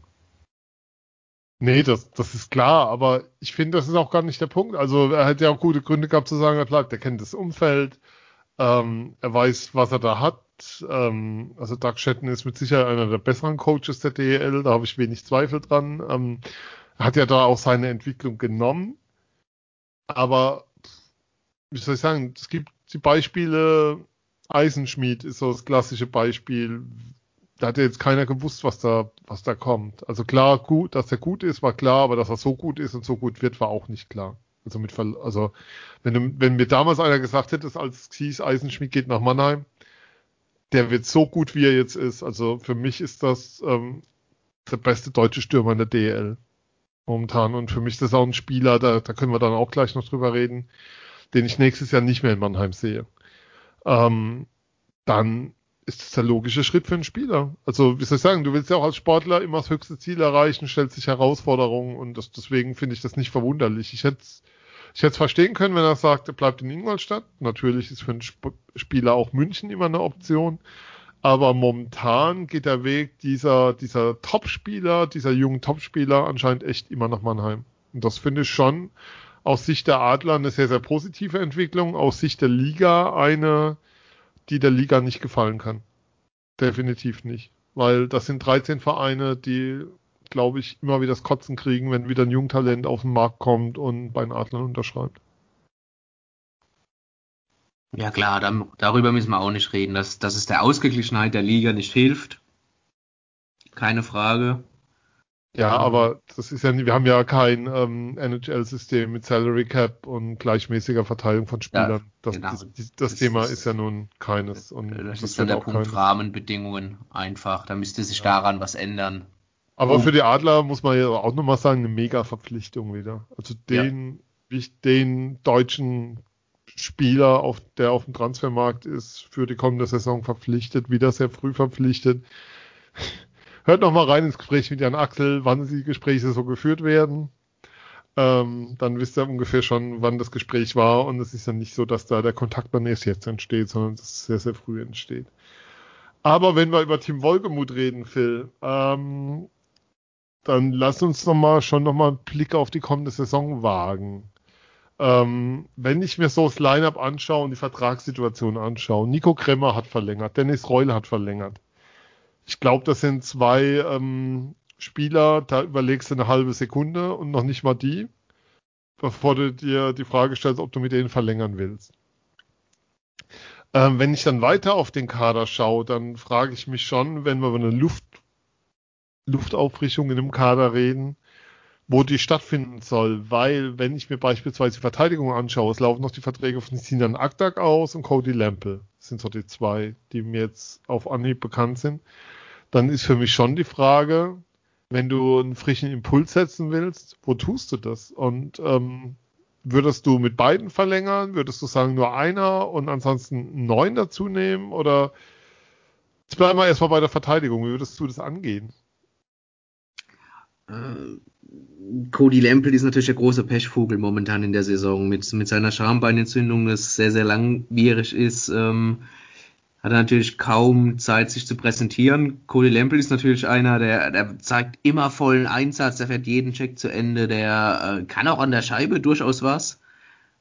Nee, das, das ist klar, aber ich finde, das ist auch gar nicht der Punkt. Also er hat ja auch gute Gründe gehabt zu sagen, er bleibt, er kennt das Umfeld, ähm, er weiß, was er da hat. Ähm, also Doug Shetton ist mit Sicherheit einer der besseren Coaches der DEL, da habe ich wenig Zweifel dran. Ähm, er hat ja da auch seine Entwicklung genommen. Aber wie soll ich sagen, es gibt die Beispiele, Eisenschmied ist so das klassische Beispiel. Da hat ja jetzt keiner gewusst, was da, was da kommt. Also klar, gut, dass er gut ist, war klar, aber dass er so gut ist und so gut wird, war auch nicht klar. Also mit, also wenn, wenn mir damals einer gesagt hätte, als es Eisenschmied geht nach Mannheim, der wird so gut, wie er jetzt ist. Also für mich ist das ähm, der beste deutsche Stürmer in der DL momentan. Und für mich ist das auch ein Spieler, da, da können wir dann auch gleich noch drüber reden, den ich nächstes Jahr nicht mehr in Mannheim sehe. Ähm, dann ist das der logische Schritt für einen Spieler. Also, wie soll ich sagen, du willst ja auch als Sportler immer das höchste Ziel erreichen, stellst dich Herausforderungen und das, deswegen finde ich das nicht verwunderlich. Ich hätte ich hätte es verstehen können, wenn er sagt, er bleibt in Ingolstadt. Natürlich ist für einen Sp Spieler auch München immer eine Option. Aber momentan geht der Weg dieser, dieser Topspieler, dieser jungen Topspieler anscheinend echt immer nach Mannheim. Und das finde ich schon aus Sicht der Adler eine sehr, sehr positive Entwicklung, aus Sicht der Liga eine, die der Liga nicht gefallen kann. Definitiv nicht. Weil das sind 13 Vereine, die glaube ich, immer wieder das Kotzen kriegen, wenn wieder ein Jungtalent auf den Markt kommt und bei den Adlern unterschreibt. Ja klar, dann, darüber müssen wir auch nicht reden, dass, dass es der Ausgeglichenheit der Liga nicht hilft. Keine Frage. Ja, aber das ist ja, wir haben ja kein ähm, NHL-System mit Salary Cap und gleichmäßiger Verteilung von Spielern. Ja, das, genau. das, das, das, Thema ist, ist ja nun keines. Und das, ist dann der Punkt keines. Rahmenbedingungen einfach. Da müsste sich daran was ändern. Aber oh. für die Adler muss man ja auch nochmal sagen, eine mega Verpflichtung wieder. Also den, ja. den deutschen Spieler, auf, der auf dem Transfermarkt ist, für die kommende Saison verpflichtet, wieder sehr früh verpflichtet. Hört nochmal rein ins Gespräch mit Jan Axel, wann die Gespräche so geführt werden. Ähm, dann wisst ihr ungefähr schon, wann das Gespräch war. Und es ist ja nicht so, dass da der Kontakt dann erst jetzt entsteht, sondern dass es sehr, sehr früh entsteht. Aber wenn wir über Team Wolgemuth reden, Phil, ähm, dann lass uns noch mal schon noch mal einen Blick auf die kommende Saison wagen. Ähm, wenn ich mir so das Line-Up anschaue und die Vertragssituation anschaue, Nico Kremmer hat verlängert, Dennis Reul hat verlängert. Ich glaube, das sind zwei ähm, Spieler, da überlegst du eine halbe Sekunde und noch nicht mal die, bevor du dir die Frage stellst, ob du mit denen verlängern willst. Ähm, wenn ich dann weiter auf den Kader schaue, dann frage ich mich schon, wenn wir über eine Luft, Luftauffrischung in dem Kader reden, wo die stattfinden soll, weil wenn ich mir beispielsweise die Verteidigung anschaue, es laufen noch die Verträge von Sinan Akdak aus und Cody Lample. Sind so die zwei, die mir jetzt auf Anhieb bekannt sind. Dann ist für mich schon die Frage, wenn du einen frischen Impuls setzen willst, wo tust du das? Und ähm, würdest du mit beiden verlängern? Würdest du sagen, nur einer und ansonsten neuen dazu nehmen? Oder jetzt bleiben wir erstmal bei der Verteidigung. Wie würdest du das angehen? Äh, Cody Lample ist natürlich der große Pechvogel momentan in der Saison mit, mit seiner Schambeinentzündung, das sehr, sehr langwierig ist. Ähm, hat er natürlich kaum Zeit, sich zu präsentieren. Cody Lample ist natürlich einer, der, der zeigt immer vollen Einsatz, der fährt jeden Check zu Ende, der äh, kann auch an der Scheibe durchaus was.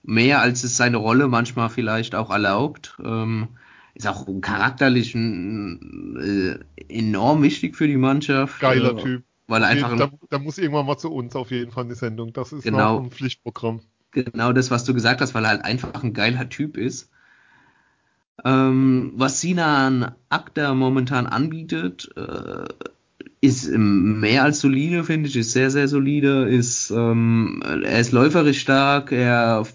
Mehr als es seine Rolle manchmal vielleicht auch erlaubt. Ähm, ist auch charakterlich äh, enorm wichtig für die Mannschaft. Geiler äh, Typ. Weil er einfach da, da, muss irgendwann mal zu uns auf jeden Fall eine Sendung. Das ist genau, ein Pflichtprogramm. Genau das, was du gesagt hast, weil er halt einfach ein geiler Typ ist. Ähm, was Sinan Akta momentan anbietet, äh, ist mehr als solide, finde ich, ist sehr, sehr solide, ist, ähm, er ist läuferisch stark, er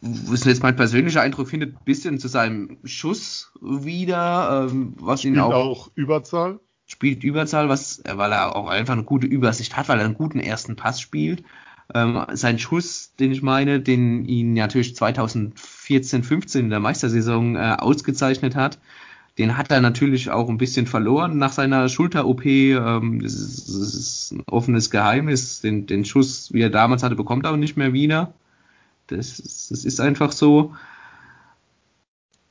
was jetzt mein persönlicher Eindruck findet, ein bisschen zu seinem Schuss wieder, ähm, was Spielt ihn auch, auch Überzahl spielt Überzahl, was, weil er auch einfach eine gute Übersicht hat, weil er einen guten ersten Pass spielt. Ähm, sein Schuss, den ich meine, den ihn natürlich 2014, 15 in der Meistersaison äh, ausgezeichnet hat, den hat er natürlich auch ein bisschen verloren nach seiner Schulter-OP. Ähm, das, ist, das, ist, ein offenes Geheimnis. Den, den Schuss, wie er damals hatte, bekommt er auch nicht mehr wieder. Das, das ist einfach so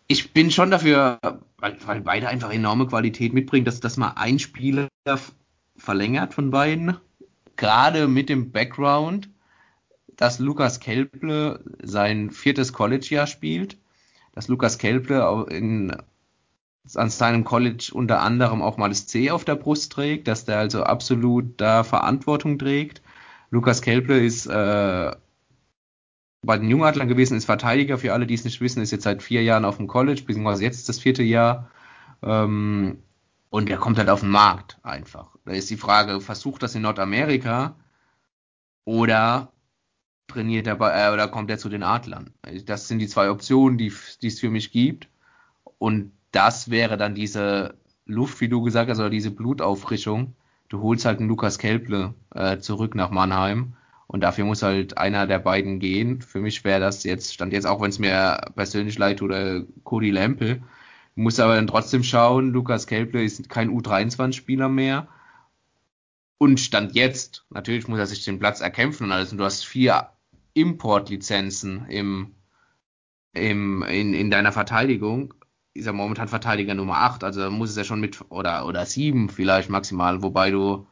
ich bin schon dafür, weil, weil beide einfach enorme Qualität mitbringen, dass, dass man ein Spieler verlängert von beiden. Gerade mit dem Background, dass Lukas Kelple sein viertes College-Jahr spielt, dass Lukas Kelple in, an seinem College unter anderem auch mal das C auf der Brust trägt, dass der also absolut da Verantwortung trägt. Lukas Kelple ist äh, bei den Jungadlern gewesen, ist Verteidiger, für alle, die es nicht wissen, ist jetzt seit vier Jahren auf dem College, beziehungsweise jetzt das vierte Jahr. Ähm, und der kommt halt auf den Markt einfach. Da ist die Frage, versucht das in Nordamerika oder trainiert er bei, äh, oder kommt er zu den Adlern? Das sind die zwei Optionen, die, es für mich gibt. Und das wäre dann diese Luft, wie du gesagt hast, oder diese Blutauffrischung. Du holst halt einen Lukas Kelple äh, zurück nach Mannheim und dafür muss halt einer der beiden gehen. Für mich wäre das jetzt, stand jetzt auch, wenn es mir persönlich leid tut, oder Cody Lample. Muss aber dann trotzdem schauen, Lukas Kelple ist kein U23-Spieler mehr. Und stand jetzt, natürlich muss er sich den Platz erkämpfen und alles. Und du hast vier Importlizenzen im, im, in, in deiner Verteidigung. Ist er momentan Verteidiger Nummer 8, also muss es ja schon mit, oder, oder 7 vielleicht maximal, wobei du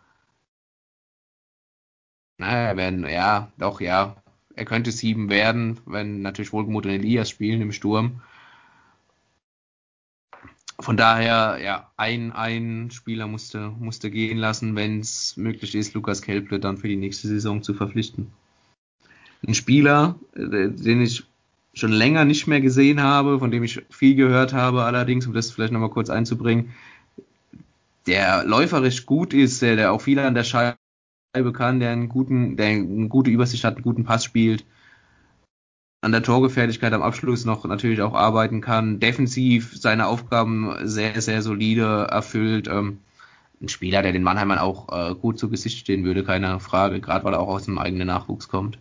naja, werden, ja, doch, ja. Er könnte sieben werden, wenn natürlich Wohlgemut und Elias spielen im Sturm. Von daher, ja, ein, ein Spieler musste, musste gehen lassen, wenn es möglich ist, Lukas Kelple dann für die nächste Saison zu verpflichten. Ein Spieler, äh, den ich schon länger nicht mehr gesehen habe, von dem ich viel gehört habe, allerdings, um das vielleicht nochmal kurz einzubringen, der läuferisch gut ist, der, der auch viel an der Scheibe kann, der einen guten, der eine gute Übersicht hat, einen guten Pass spielt, an der Torgefährlichkeit am Abschluss noch natürlich auch arbeiten kann, defensiv seine Aufgaben sehr, sehr solide erfüllt. Ähm, ein Spieler, der den Mannheimern auch äh, gut zu Gesicht stehen würde, keine Frage, gerade weil er auch aus dem eigenen Nachwuchs kommt.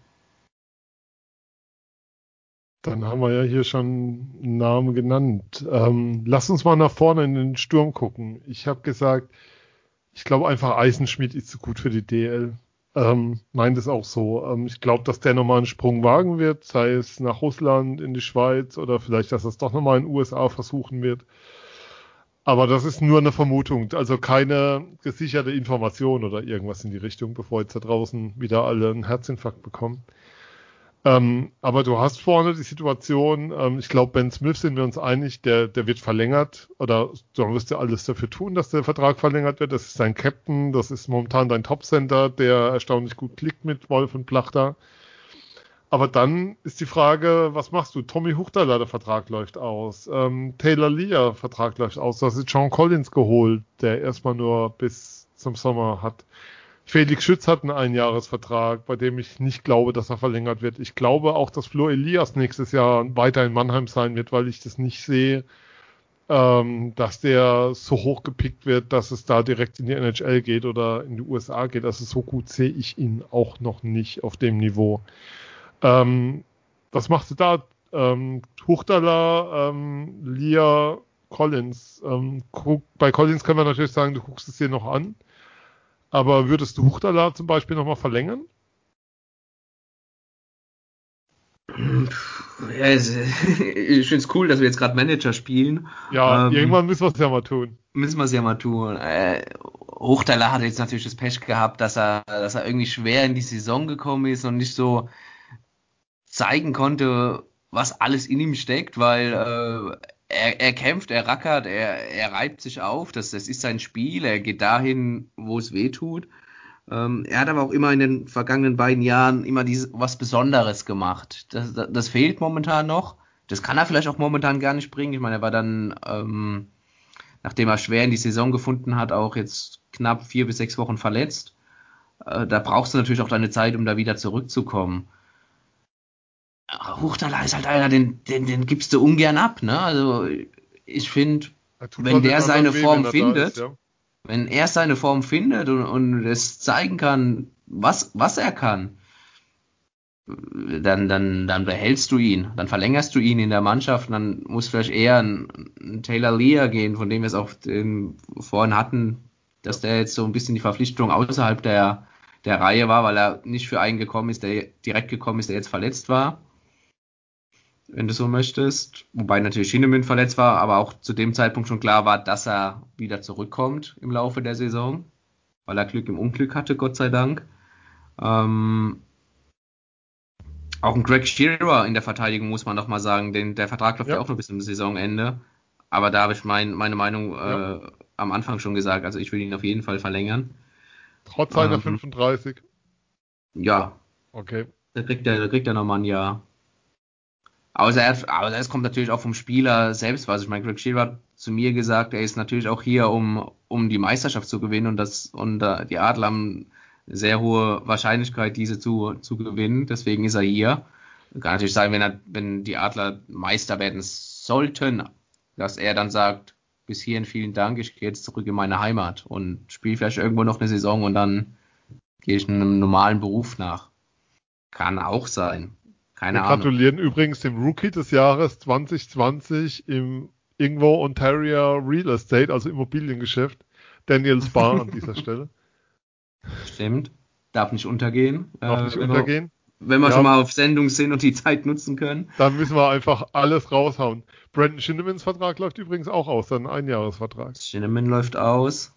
Dann haben wir ja hier schon einen Namen genannt. Ähm, lass uns mal nach vorne in den Sturm gucken. Ich habe gesagt, ich glaube einfach, Eisenschmidt ist zu gut für die DL. Ähm, meint es auch so. Ähm, ich glaube, dass der nochmal einen Sprung wagen wird, sei es nach Russland, in die Schweiz oder vielleicht, dass er es doch nochmal in den USA versuchen wird. Aber das ist nur eine Vermutung, also keine gesicherte Information oder irgendwas in die Richtung, bevor jetzt da draußen wieder alle einen Herzinfarkt bekommen. Ähm, aber du hast vorne die Situation, ähm, ich glaube, Ben Smith sind wir uns einig, der, der wird verlängert oder du wirst ja alles dafür tun, dass der Vertrag verlängert wird. Das ist dein Captain, das ist momentan dein Top-Center, der erstaunlich gut klickt mit Wolf und Plachter. Aber dann ist die Frage, was machst du? Tommy Huchterler, der Vertrag läuft aus. Ähm, Taylor Lear, Vertrag läuft aus. Du hast jetzt John Collins geholt, der erstmal nur bis zum Sommer hat. Felix Schütz hat einen Einjahresvertrag, bei dem ich nicht glaube, dass er verlängert wird. Ich glaube auch, dass Flo Elias nächstes Jahr weiter in Mannheim sein wird, weil ich das nicht sehe, ähm, dass der so hoch gepickt wird, dass es da direkt in die NHL geht oder in die USA geht. Also so gut sehe ich ihn auch noch nicht auf dem Niveau. Ähm, was machst du da? Ähm, Huchtala, ähm, Lia, Collins. Ähm, guck, bei Collins können wir natürlich sagen, du guckst es dir noch an. Aber würdest du Huchtala zum Beispiel nochmal verlängern? Ja, ich finde es cool, dass wir jetzt gerade Manager spielen. Ja, ähm, irgendwann müssen wir es ja mal tun. Müssen wir es ja mal tun. Äh, Hochtaler hat jetzt natürlich das Pech gehabt, dass er, dass er irgendwie schwer in die Saison gekommen ist und nicht so zeigen konnte, was alles in ihm steckt, weil äh, er, er kämpft, er rackert, er, er reibt sich auf, das, das ist sein Spiel, er geht dahin, wo es weh tut. Ähm, er hat aber auch immer in den vergangenen beiden Jahren immer dieses, was Besonderes gemacht. Das, das, das, fehlt momentan noch. Das kann er vielleicht auch momentan gar nicht bringen. Ich meine, er war dann, ähm, nachdem er schwer in die Saison gefunden hat, auch jetzt knapp vier bis sechs Wochen verletzt. Äh, da brauchst du natürlich auch deine Zeit, um da wieder zurückzukommen. Huchtala ist halt einer, den, den, den gibst du ungern ab, ne? Also ich finde, wenn der seine Form weh, findet, ist, ja. wenn er seine Form findet und, und es zeigen kann, was, was er kann, dann, dann, dann behältst du ihn, dann verlängerst du ihn in der Mannschaft, dann muss vielleicht eher ein, ein Taylor Lear gehen, von dem wir es auch den, vorhin hatten, dass der jetzt so ein bisschen die Verpflichtung außerhalb der, der Reihe war, weil er nicht für einen gekommen ist, der direkt gekommen ist, der jetzt verletzt war wenn du so möchtest. Wobei natürlich Schienemann verletzt war, aber auch zu dem Zeitpunkt schon klar war, dass er wieder zurückkommt im Laufe der Saison, weil er Glück im Unglück hatte, Gott sei Dank. Ähm, auch ein Greg Shearer in der Verteidigung muss man noch mal sagen, denn der Vertrag läuft ja. ja auch noch bis zum Saisonende. Aber da habe ich mein, meine Meinung ja. äh, am Anfang schon gesagt. Also ich will ihn auf jeden Fall verlängern. Trotz seiner ähm, 35. Ja. Okay. Da kriegt er, da kriegt er nochmal ein Jahr. Außer, er, außer es kommt natürlich auch vom Spieler selbst was. Ich meine, Greg Shearer hat zu mir gesagt, er ist natürlich auch hier, um, um die Meisterschaft zu gewinnen und das und uh, die Adler haben eine sehr hohe Wahrscheinlichkeit, diese zu, zu gewinnen. Deswegen ist er hier. Kann natürlich sein, wenn er, wenn die Adler Meister werden sollten, dass er dann sagt, bis hierhin vielen Dank, ich gehe jetzt zurück in meine Heimat und spiele vielleicht irgendwo noch eine Saison und dann gehe ich einem normalen Beruf nach. Kann auch sein. Keine Wir Ahnung. gratulieren übrigens dem Rookie des Jahres 2020 im irgendwo Ontario Real Estate, also Immobiliengeschäft, Daniel Spar an dieser Stelle. Stimmt. Darf nicht untergehen. Darf nicht äh, untergehen. Wir, wenn wir ja. schon mal auf Sendung sind und die Zeit nutzen können. Dann müssen wir einfach alles raushauen. Brandon Schinnemans Vertrag läuft übrigens auch aus, sein Einjahresvertrag. Shinneman läuft aus.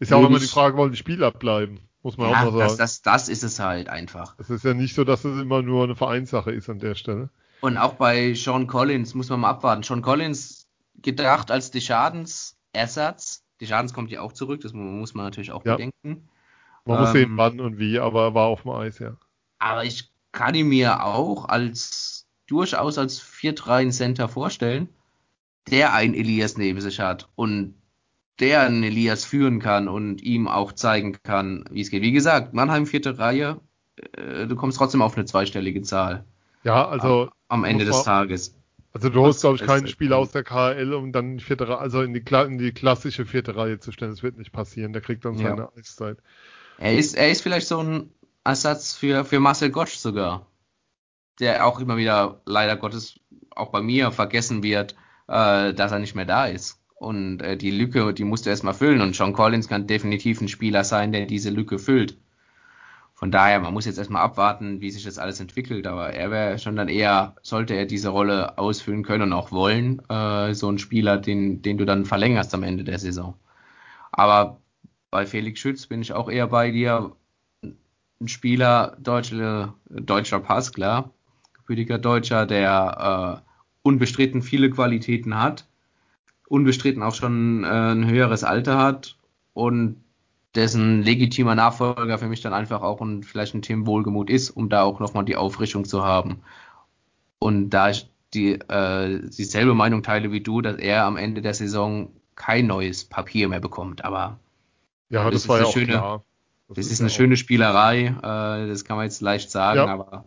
Ist ja auch immer die Frage, wollen die Spieler bleiben? Muss man ja, auch mal sagen. Das, das, das ist es halt einfach. Es ist ja nicht so, dass es immer nur eine Vereinssache ist an der Stelle. Und auch bei Sean Collins muss man mal abwarten. Sean Collins gedacht als Deschadens Ersatz. Deschadens kommt ja auch zurück, das muss man natürlich auch ja. bedenken. Man ähm, muss sehen, wann und wie, aber er war auf dem Eis, ja. Aber ich kann ihn mir auch als durchaus als 4-3-Center vorstellen, der einen Elias neben sich hat und der einen Elias führen kann und ihm auch zeigen kann, wie es geht. Wie gesagt, Mannheim vierte Reihe, äh, du kommst trotzdem auf eine zweistellige Zahl. Ja, also am, am Ende des Tages. Also du holst, glaube ich, keinen Spieler aus der KHL, um dann vierte Reihe, also in die, in die klassische vierte Reihe zu stellen. Das wird nicht passieren. Der kriegt dann seine ja. Eiszeit. Er ist, er ist vielleicht so ein Ersatz für, für Marcel Gosch sogar. Der auch immer wieder, leider Gottes, auch bei mir vergessen wird, äh, dass er nicht mehr da ist. Und äh, die Lücke, die musst du erstmal füllen. Und John Collins kann definitiv ein Spieler sein, der diese Lücke füllt. Von daher, man muss jetzt erstmal abwarten, wie sich das alles entwickelt. Aber er wäre schon dann eher, sollte er diese Rolle ausfüllen können und auch wollen, äh, so ein Spieler, den, den du dann verlängerst am Ende der Saison. Aber bei Felix Schütz bin ich auch eher bei dir. ein Spieler, deutsche, deutscher Pass, klar, gebürtiger Deutscher, der äh, unbestritten viele Qualitäten hat, unbestritten auch schon äh, ein höheres Alter hat und dessen legitimer Nachfolger für mich dann einfach auch ein, vielleicht ein Team Wohlgemut ist, um da auch nochmal die Auffrischung zu haben. Und da ich die, äh, dieselbe Meinung teile wie du, dass er am Ende der Saison kein neues Papier mehr bekommt, aber ja, das, das war ja auch schöne, klar. Das, das ist, ist eine schöne Spielerei, äh, das kann man jetzt leicht sagen, ja. aber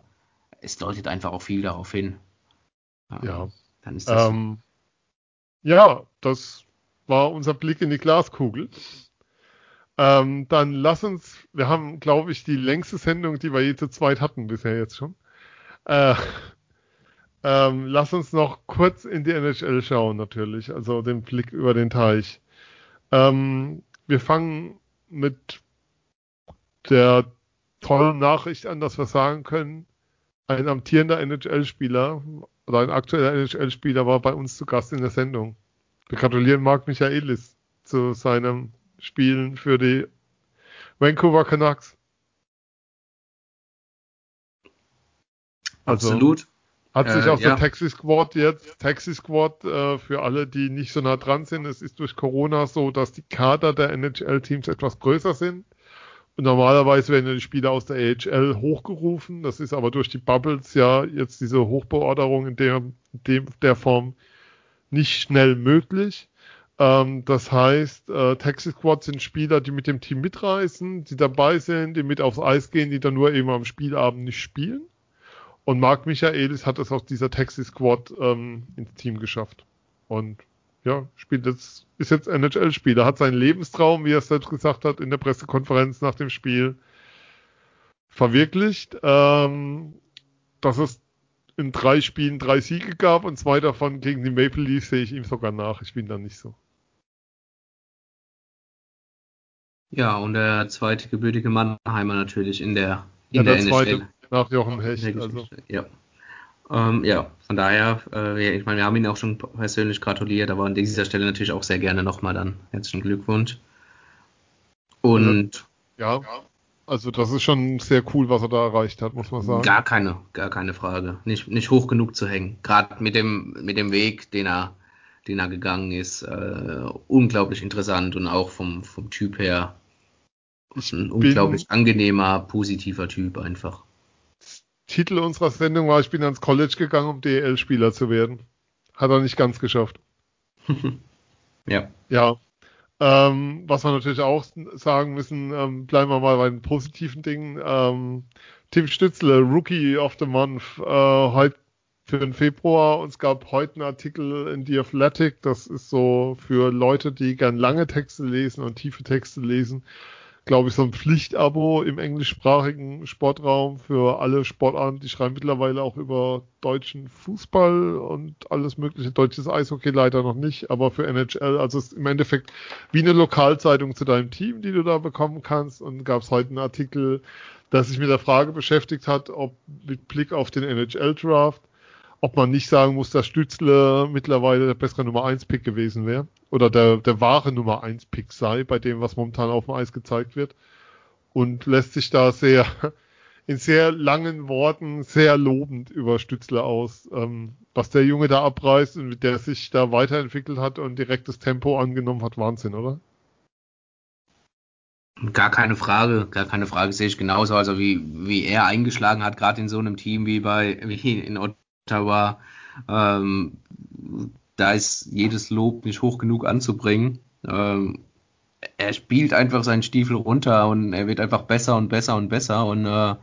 es deutet einfach auch viel darauf hin. Ja. Dann ist das ähm, ja, das war unser Blick in die Glaskugel. Ähm, dann lass uns, wir haben, glaube ich, die längste Sendung, die wir je zu zweit hatten bisher jetzt schon. Äh, ähm, lass uns noch kurz in die NHL schauen, natürlich, also den Blick über den Teich. Ähm, wir fangen mit der tollen Nachricht an, dass wir sagen können, ein amtierender NHL-Spieler oder ein aktueller NHL-Spieler war bei uns zu Gast in der Sendung. Wir gratulieren Marc Michaelis zu seinem Spielen für die Vancouver Canucks. Also, Absolut. Hat sich äh, aus ja. der Taxi Squad jetzt, Taxi Squad äh, für alle, die nicht so nah dran sind, es ist durch Corona so, dass die Kader der NHL-Teams etwas größer sind. Und normalerweise werden die Spieler aus der AHL hochgerufen. Das ist aber durch die Bubbles ja jetzt diese Hochbeorderung in der, dem, der Form nicht schnell möglich. Ähm, das heißt, äh, Taxi Squad sind Spieler, die mit dem Team mitreisen, die dabei sind, die mit aufs Eis gehen, die dann nur eben am Spielabend nicht spielen. Und Marc Michaelis hat es aus dieser Taxi Squad ähm, ins Team geschafft. Und ja, spielt jetzt, ist jetzt NHL-Spieler, hat seinen Lebenstraum, wie er es selbst gesagt hat, in der Pressekonferenz nach dem Spiel verwirklicht. Ähm, dass es in drei Spielen drei Siege gab und zwei davon gegen die Maple Leafs sehe ich ihm sogar nach. Ich bin da nicht so. Ja, und der zweite gebürtige Mannheimer natürlich in der, in ja, der, der zweite NHL. nach Jochen Hecht. Also. Ja. Ähm, ja, von daher, äh, ich meine, wir haben ihn auch schon persönlich gratuliert, aber an dieser Stelle natürlich auch sehr gerne nochmal dann herzlichen Glückwunsch. Und ja, also das ist schon sehr cool, was er da erreicht hat, muss man sagen. Gar keine, gar keine Frage. Nicht, nicht hoch genug zu hängen. Gerade mit dem, mit dem Weg, den er, den er gegangen ist, äh, unglaublich interessant und auch vom, vom Typ her ein unglaublich angenehmer, positiver Typ einfach. Titel unserer Sendung war, ich bin ans College gegangen, um DL-Spieler zu werden. Hat er nicht ganz geschafft. ja. Ja. Ähm, was wir natürlich auch sagen müssen, ähm, bleiben wir mal bei den positiven Dingen. Ähm, Tim Stützle, Rookie of the Month, äh, heute für den Februar. Und es gab heute einen Artikel in The Athletic. Das ist so für Leute, die gern lange Texte lesen und tiefe Texte lesen glaube ich, so ein Pflichtabo im englischsprachigen Sportraum für alle Sportarten. Die schreiben mittlerweile auch über deutschen Fußball und alles mögliche. Deutsches Eishockey leider noch nicht, aber für NHL, also es ist im Endeffekt wie eine Lokalzeitung zu deinem Team, die du da bekommen kannst. Und gab es heute einen Artikel, der sich mit der Frage beschäftigt hat, ob mit Blick auf den NHL-Draft, ob man nicht sagen muss, dass Stützle mittlerweile der bessere Nummer 1 Pick gewesen wäre oder der, der wahre Nummer 1 Pick sei, bei dem, was momentan auf dem Eis gezeigt wird. Und lässt sich da sehr, in sehr langen Worten sehr lobend über Stützle aus, ähm, was der Junge da abreißt und mit der sich da weiterentwickelt hat und direktes Tempo angenommen hat. Wahnsinn, oder? Gar keine Frage, gar keine Frage sehe ich genauso. Also wie, wie er eingeschlagen hat, gerade in so einem Team wie bei wie in Ottawa. Ähm, da ist jedes Lob nicht hoch genug anzubringen. Ähm, er spielt einfach seinen Stiefel runter und er wird einfach besser und besser und besser und äh,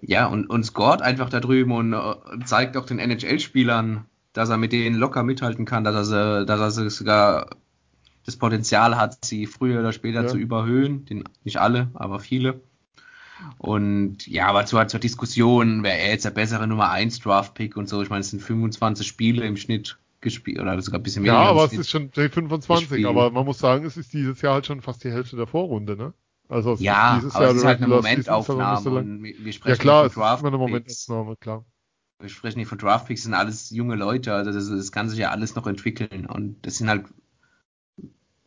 ja, und, und scoret einfach da drüben und äh, zeigt auch den NHL-Spielern, dass er mit denen locker mithalten kann, dass er, dass er sogar das Potenzial hat, sie früher oder später ja. zu überhöhen. Den, nicht alle, aber viele. Und ja, aber zur, zur Diskussion, wer er jetzt der bessere Nummer 1 Draft-Pick und so, ich meine, es sind 25 Spiele im Schnitt gespielt oder sogar ein bisschen mehr. Ja, aber es ist schon 25, gespielt. aber man muss sagen, es ist dieses Jahr halt schon fast die Hälfte der Vorrunde, ne? Also es ja, ist dieses aber Jahr es ist halt eine Momentaufnahme und wir sprechen ja, klar, nicht von Draft eine Momentaufnahme, klar. Wir sprechen nicht von Draftpicks, sind alles junge Leute, also das, das kann sich ja alles noch entwickeln und das sind halt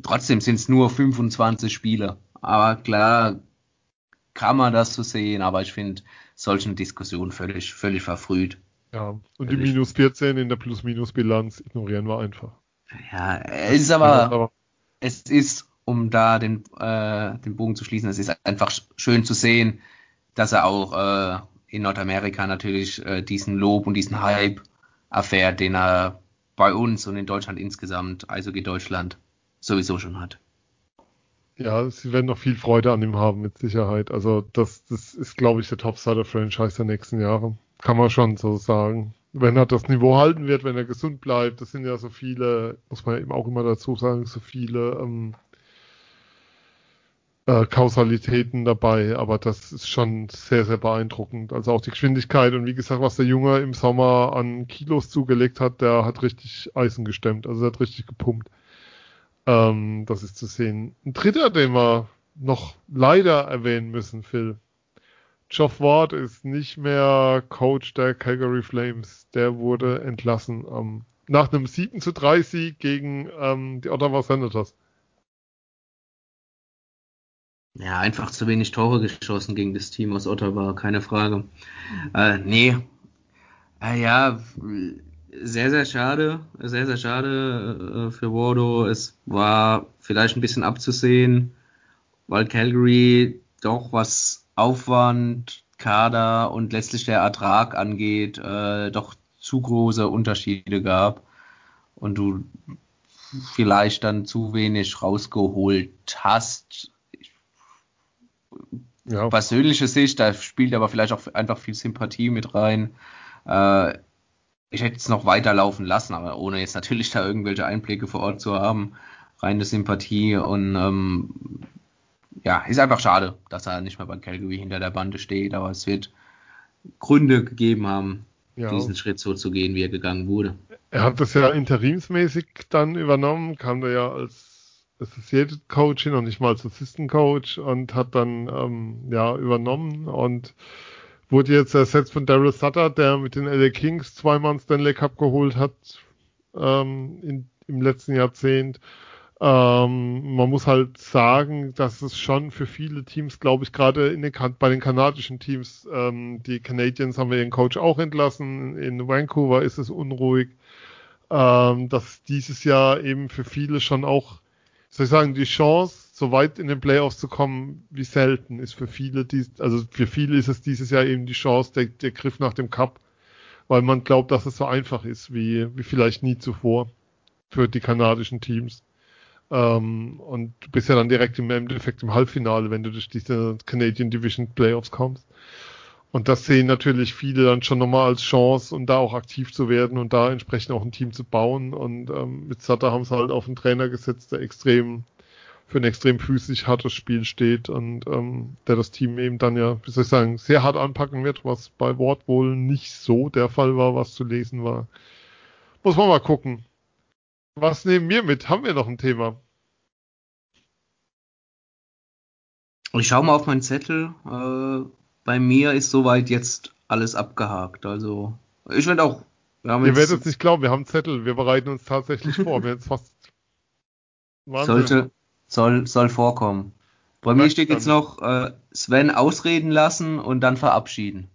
trotzdem sind es nur 25 Spieler, aber klar kann man das so sehen, aber ich finde solchen Diskussionen völlig, völlig verfrüht. Ja, und die minus 14 in der Plus-Minus-Bilanz ignorieren wir einfach. Ja, es ist aber, es ist, um da den, äh, den Bogen zu schließen, es ist einfach schön zu sehen, dass er auch äh, in Nordamerika natürlich äh, diesen Lob und diesen Hype erfährt, den er bei uns und in Deutschland insgesamt, also wie Deutschland, sowieso schon hat. Ja, sie werden noch viel Freude an ihm haben, mit Sicherheit. Also das, das ist, glaube ich, der Topstar-Franchise der nächsten Jahre. Kann man schon so sagen. Wenn er das Niveau halten wird, wenn er gesund bleibt, das sind ja so viele, muss man eben auch immer dazu sagen, so viele ähm, äh, Kausalitäten dabei, aber das ist schon sehr, sehr beeindruckend. Also auch die Geschwindigkeit und wie gesagt, was der Junge im Sommer an Kilos zugelegt hat, der hat richtig Eisen gestemmt, also der hat richtig gepumpt. Ähm, das ist zu sehen. Ein dritter, den wir noch leider erwähnen müssen, Phil. Geoff Ward ist nicht mehr Coach der Calgary Flames. Der wurde entlassen ähm, nach einem 7 zu 3 Sieg gegen ähm, die Ottawa Senators. Ja, einfach zu wenig Tore geschossen gegen das Team aus Ottawa, keine Frage. Äh, nee. Äh, ja, sehr, sehr schade. Sehr, sehr schade äh, für Wardo. Es war vielleicht ein bisschen abzusehen, weil Calgary doch was Aufwand, Kader und letztlich der Ertrag angeht, äh, doch zu große Unterschiede gab. Und du vielleicht dann zu wenig rausgeholt hast ja. persönliche Sicht, da spielt aber vielleicht auch einfach viel Sympathie mit rein. Äh, ich hätte es noch weiterlaufen lassen, aber ohne jetzt natürlich da irgendwelche Einblicke vor Ort zu haben. Reine Sympathie und ähm, ja, ist einfach schade, dass er nicht mehr bei Calgary hinter der Bande steht, aber es wird Gründe gegeben haben, ja. diesen Schritt so zu gehen, wie er gegangen wurde. Er hat das ja interimsmäßig dann übernommen, kam da ja als Associated Coach hin und nicht mal als Assistant Coach und hat dann ähm, ja übernommen und wurde jetzt ersetzt von Daryl Sutter, der mit den LA Kings zweimal Stanley Cup geholt hat ähm, in, im letzten Jahrzehnt. Ähm, man muss halt sagen, dass es schon für viele Teams, glaube ich, gerade bei den kanadischen Teams, ähm, die Canadiens haben wir ihren Coach auch entlassen. In Vancouver ist es unruhig. Ähm, dass dieses Jahr eben für viele schon auch soll ich sagen, die Chance, so weit in den Playoffs zu kommen, wie selten, ist für viele, dies, also für viele ist es dieses Jahr eben die Chance, der, der Griff nach dem Cup, weil man glaubt, dass es so einfach ist, wie, wie vielleicht nie zuvor für die kanadischen Teams. Ähm, und du bist ja dann direkt im Endeffekt im Halbfinale, wenn du durch diese Canadian Division Playoffs kommst. Und das sehen natürlich viele dann schon nochmal als Chance, um da auch aktiv zu werden und da entsprechend auch ein Team zu bauen. Und ähm, mit Sutter haben sie halt auf einen Trainer gesetzt, der extrem für ein extrem physisch hartes Spiel steht und ähm, der das Team eben dann ja, wie soll ich sagen, sehr hart anpacken wird, was bei Wort wohl nicht so der Fall war, was zu lesen war. Muss man mal gucken. Was nehmen wir mit? Haben wir noch ein Thema? Ich schaue mal auf meinen Zettel. Äh bei mir ist soweit jetzt alles abgehakt. Also ich werde auch. Wir haben Ihr werdet es nicht glauben, wir haben Zettel, wir bereiten uns tatsächlich vor. Wir jetzt fast Sollte, soll, soll vorkommen. Bei mir steht jetzt noch äh, Sven ausreden lassen und dann verabschieden.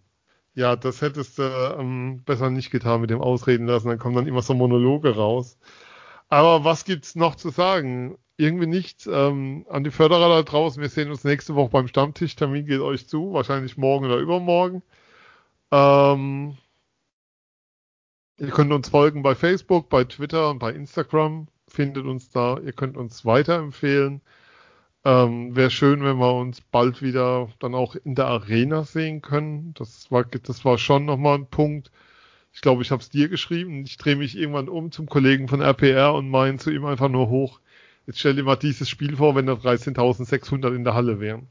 Ja, das hättest du ähm, besser nicht getan mit dem Ausreden lassen, dann kommen dann immer so Monologe raus. Aber was gibt's noch zu sagen? irgendwie nichts. Ähm, an die Förderer da draußen, wir sehen uns nächste Woche beim Stammtisch. Termin geht euch zu, wahrscheinlich morgen oder übermorgen. Ähm, ihr könnt uns folgen bei Facebook, bei Twitter und bei Instagram. Findet uns da. Ihr könnt uns weiterempfehlen. Ähm, Wäre schön, wenn wir uns bald wieder dann auch in der Arena sehen können. Das war, das war schon nochmal ein Punkt. Ich glaube, ich habe es dir geschrieben. Ich drehe mich irgendwann um zum Kollegen von RPR und meine zu ihm einfach nur hoch Jetzt stell dir mal dieses Spiel vor, wenn da 13.600 in der Halle wären.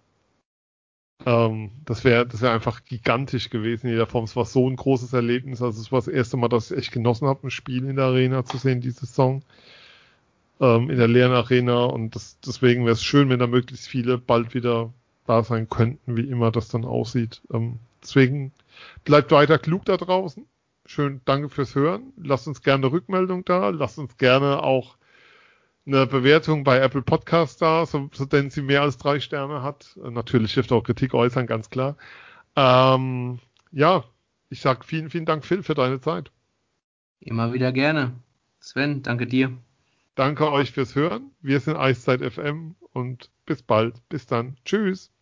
Ähm, das wäre das wäre einfach gigantisch gewesen in jeder Form. Es war so ein großes Erlebnis. Also es war das erste Mal, dass ich echt genossen habe, ein Spiel in der Arena zu sehen, diese Saison ähm, in der leeren Arena und das, deswegen wäre es schön, wenn da möglichst viele bald wieder da sein könnten, wie immer das dann aussieht. Ähm, deswegen bleibt weiter klug da draußen. Schön, danke fürs Hören. Lasst uns gerne eine Rückmeldung da. Lasst uns gerne auch eine Bewertung bei Apple Podcast da, so, so denn sie mehr als drei Sterne hat. Äh, natürlich hilft auch Kritik äußern, ganz klar. Ähm, ja, ich sag vielen, vielen Dank, Phil, für deine Zeit. Immer wieder gerne. Sven, danke dir. Danke euch fürs Hören. Wir sind Eiszeit FM und bis bald. Bis dann. Tschüss.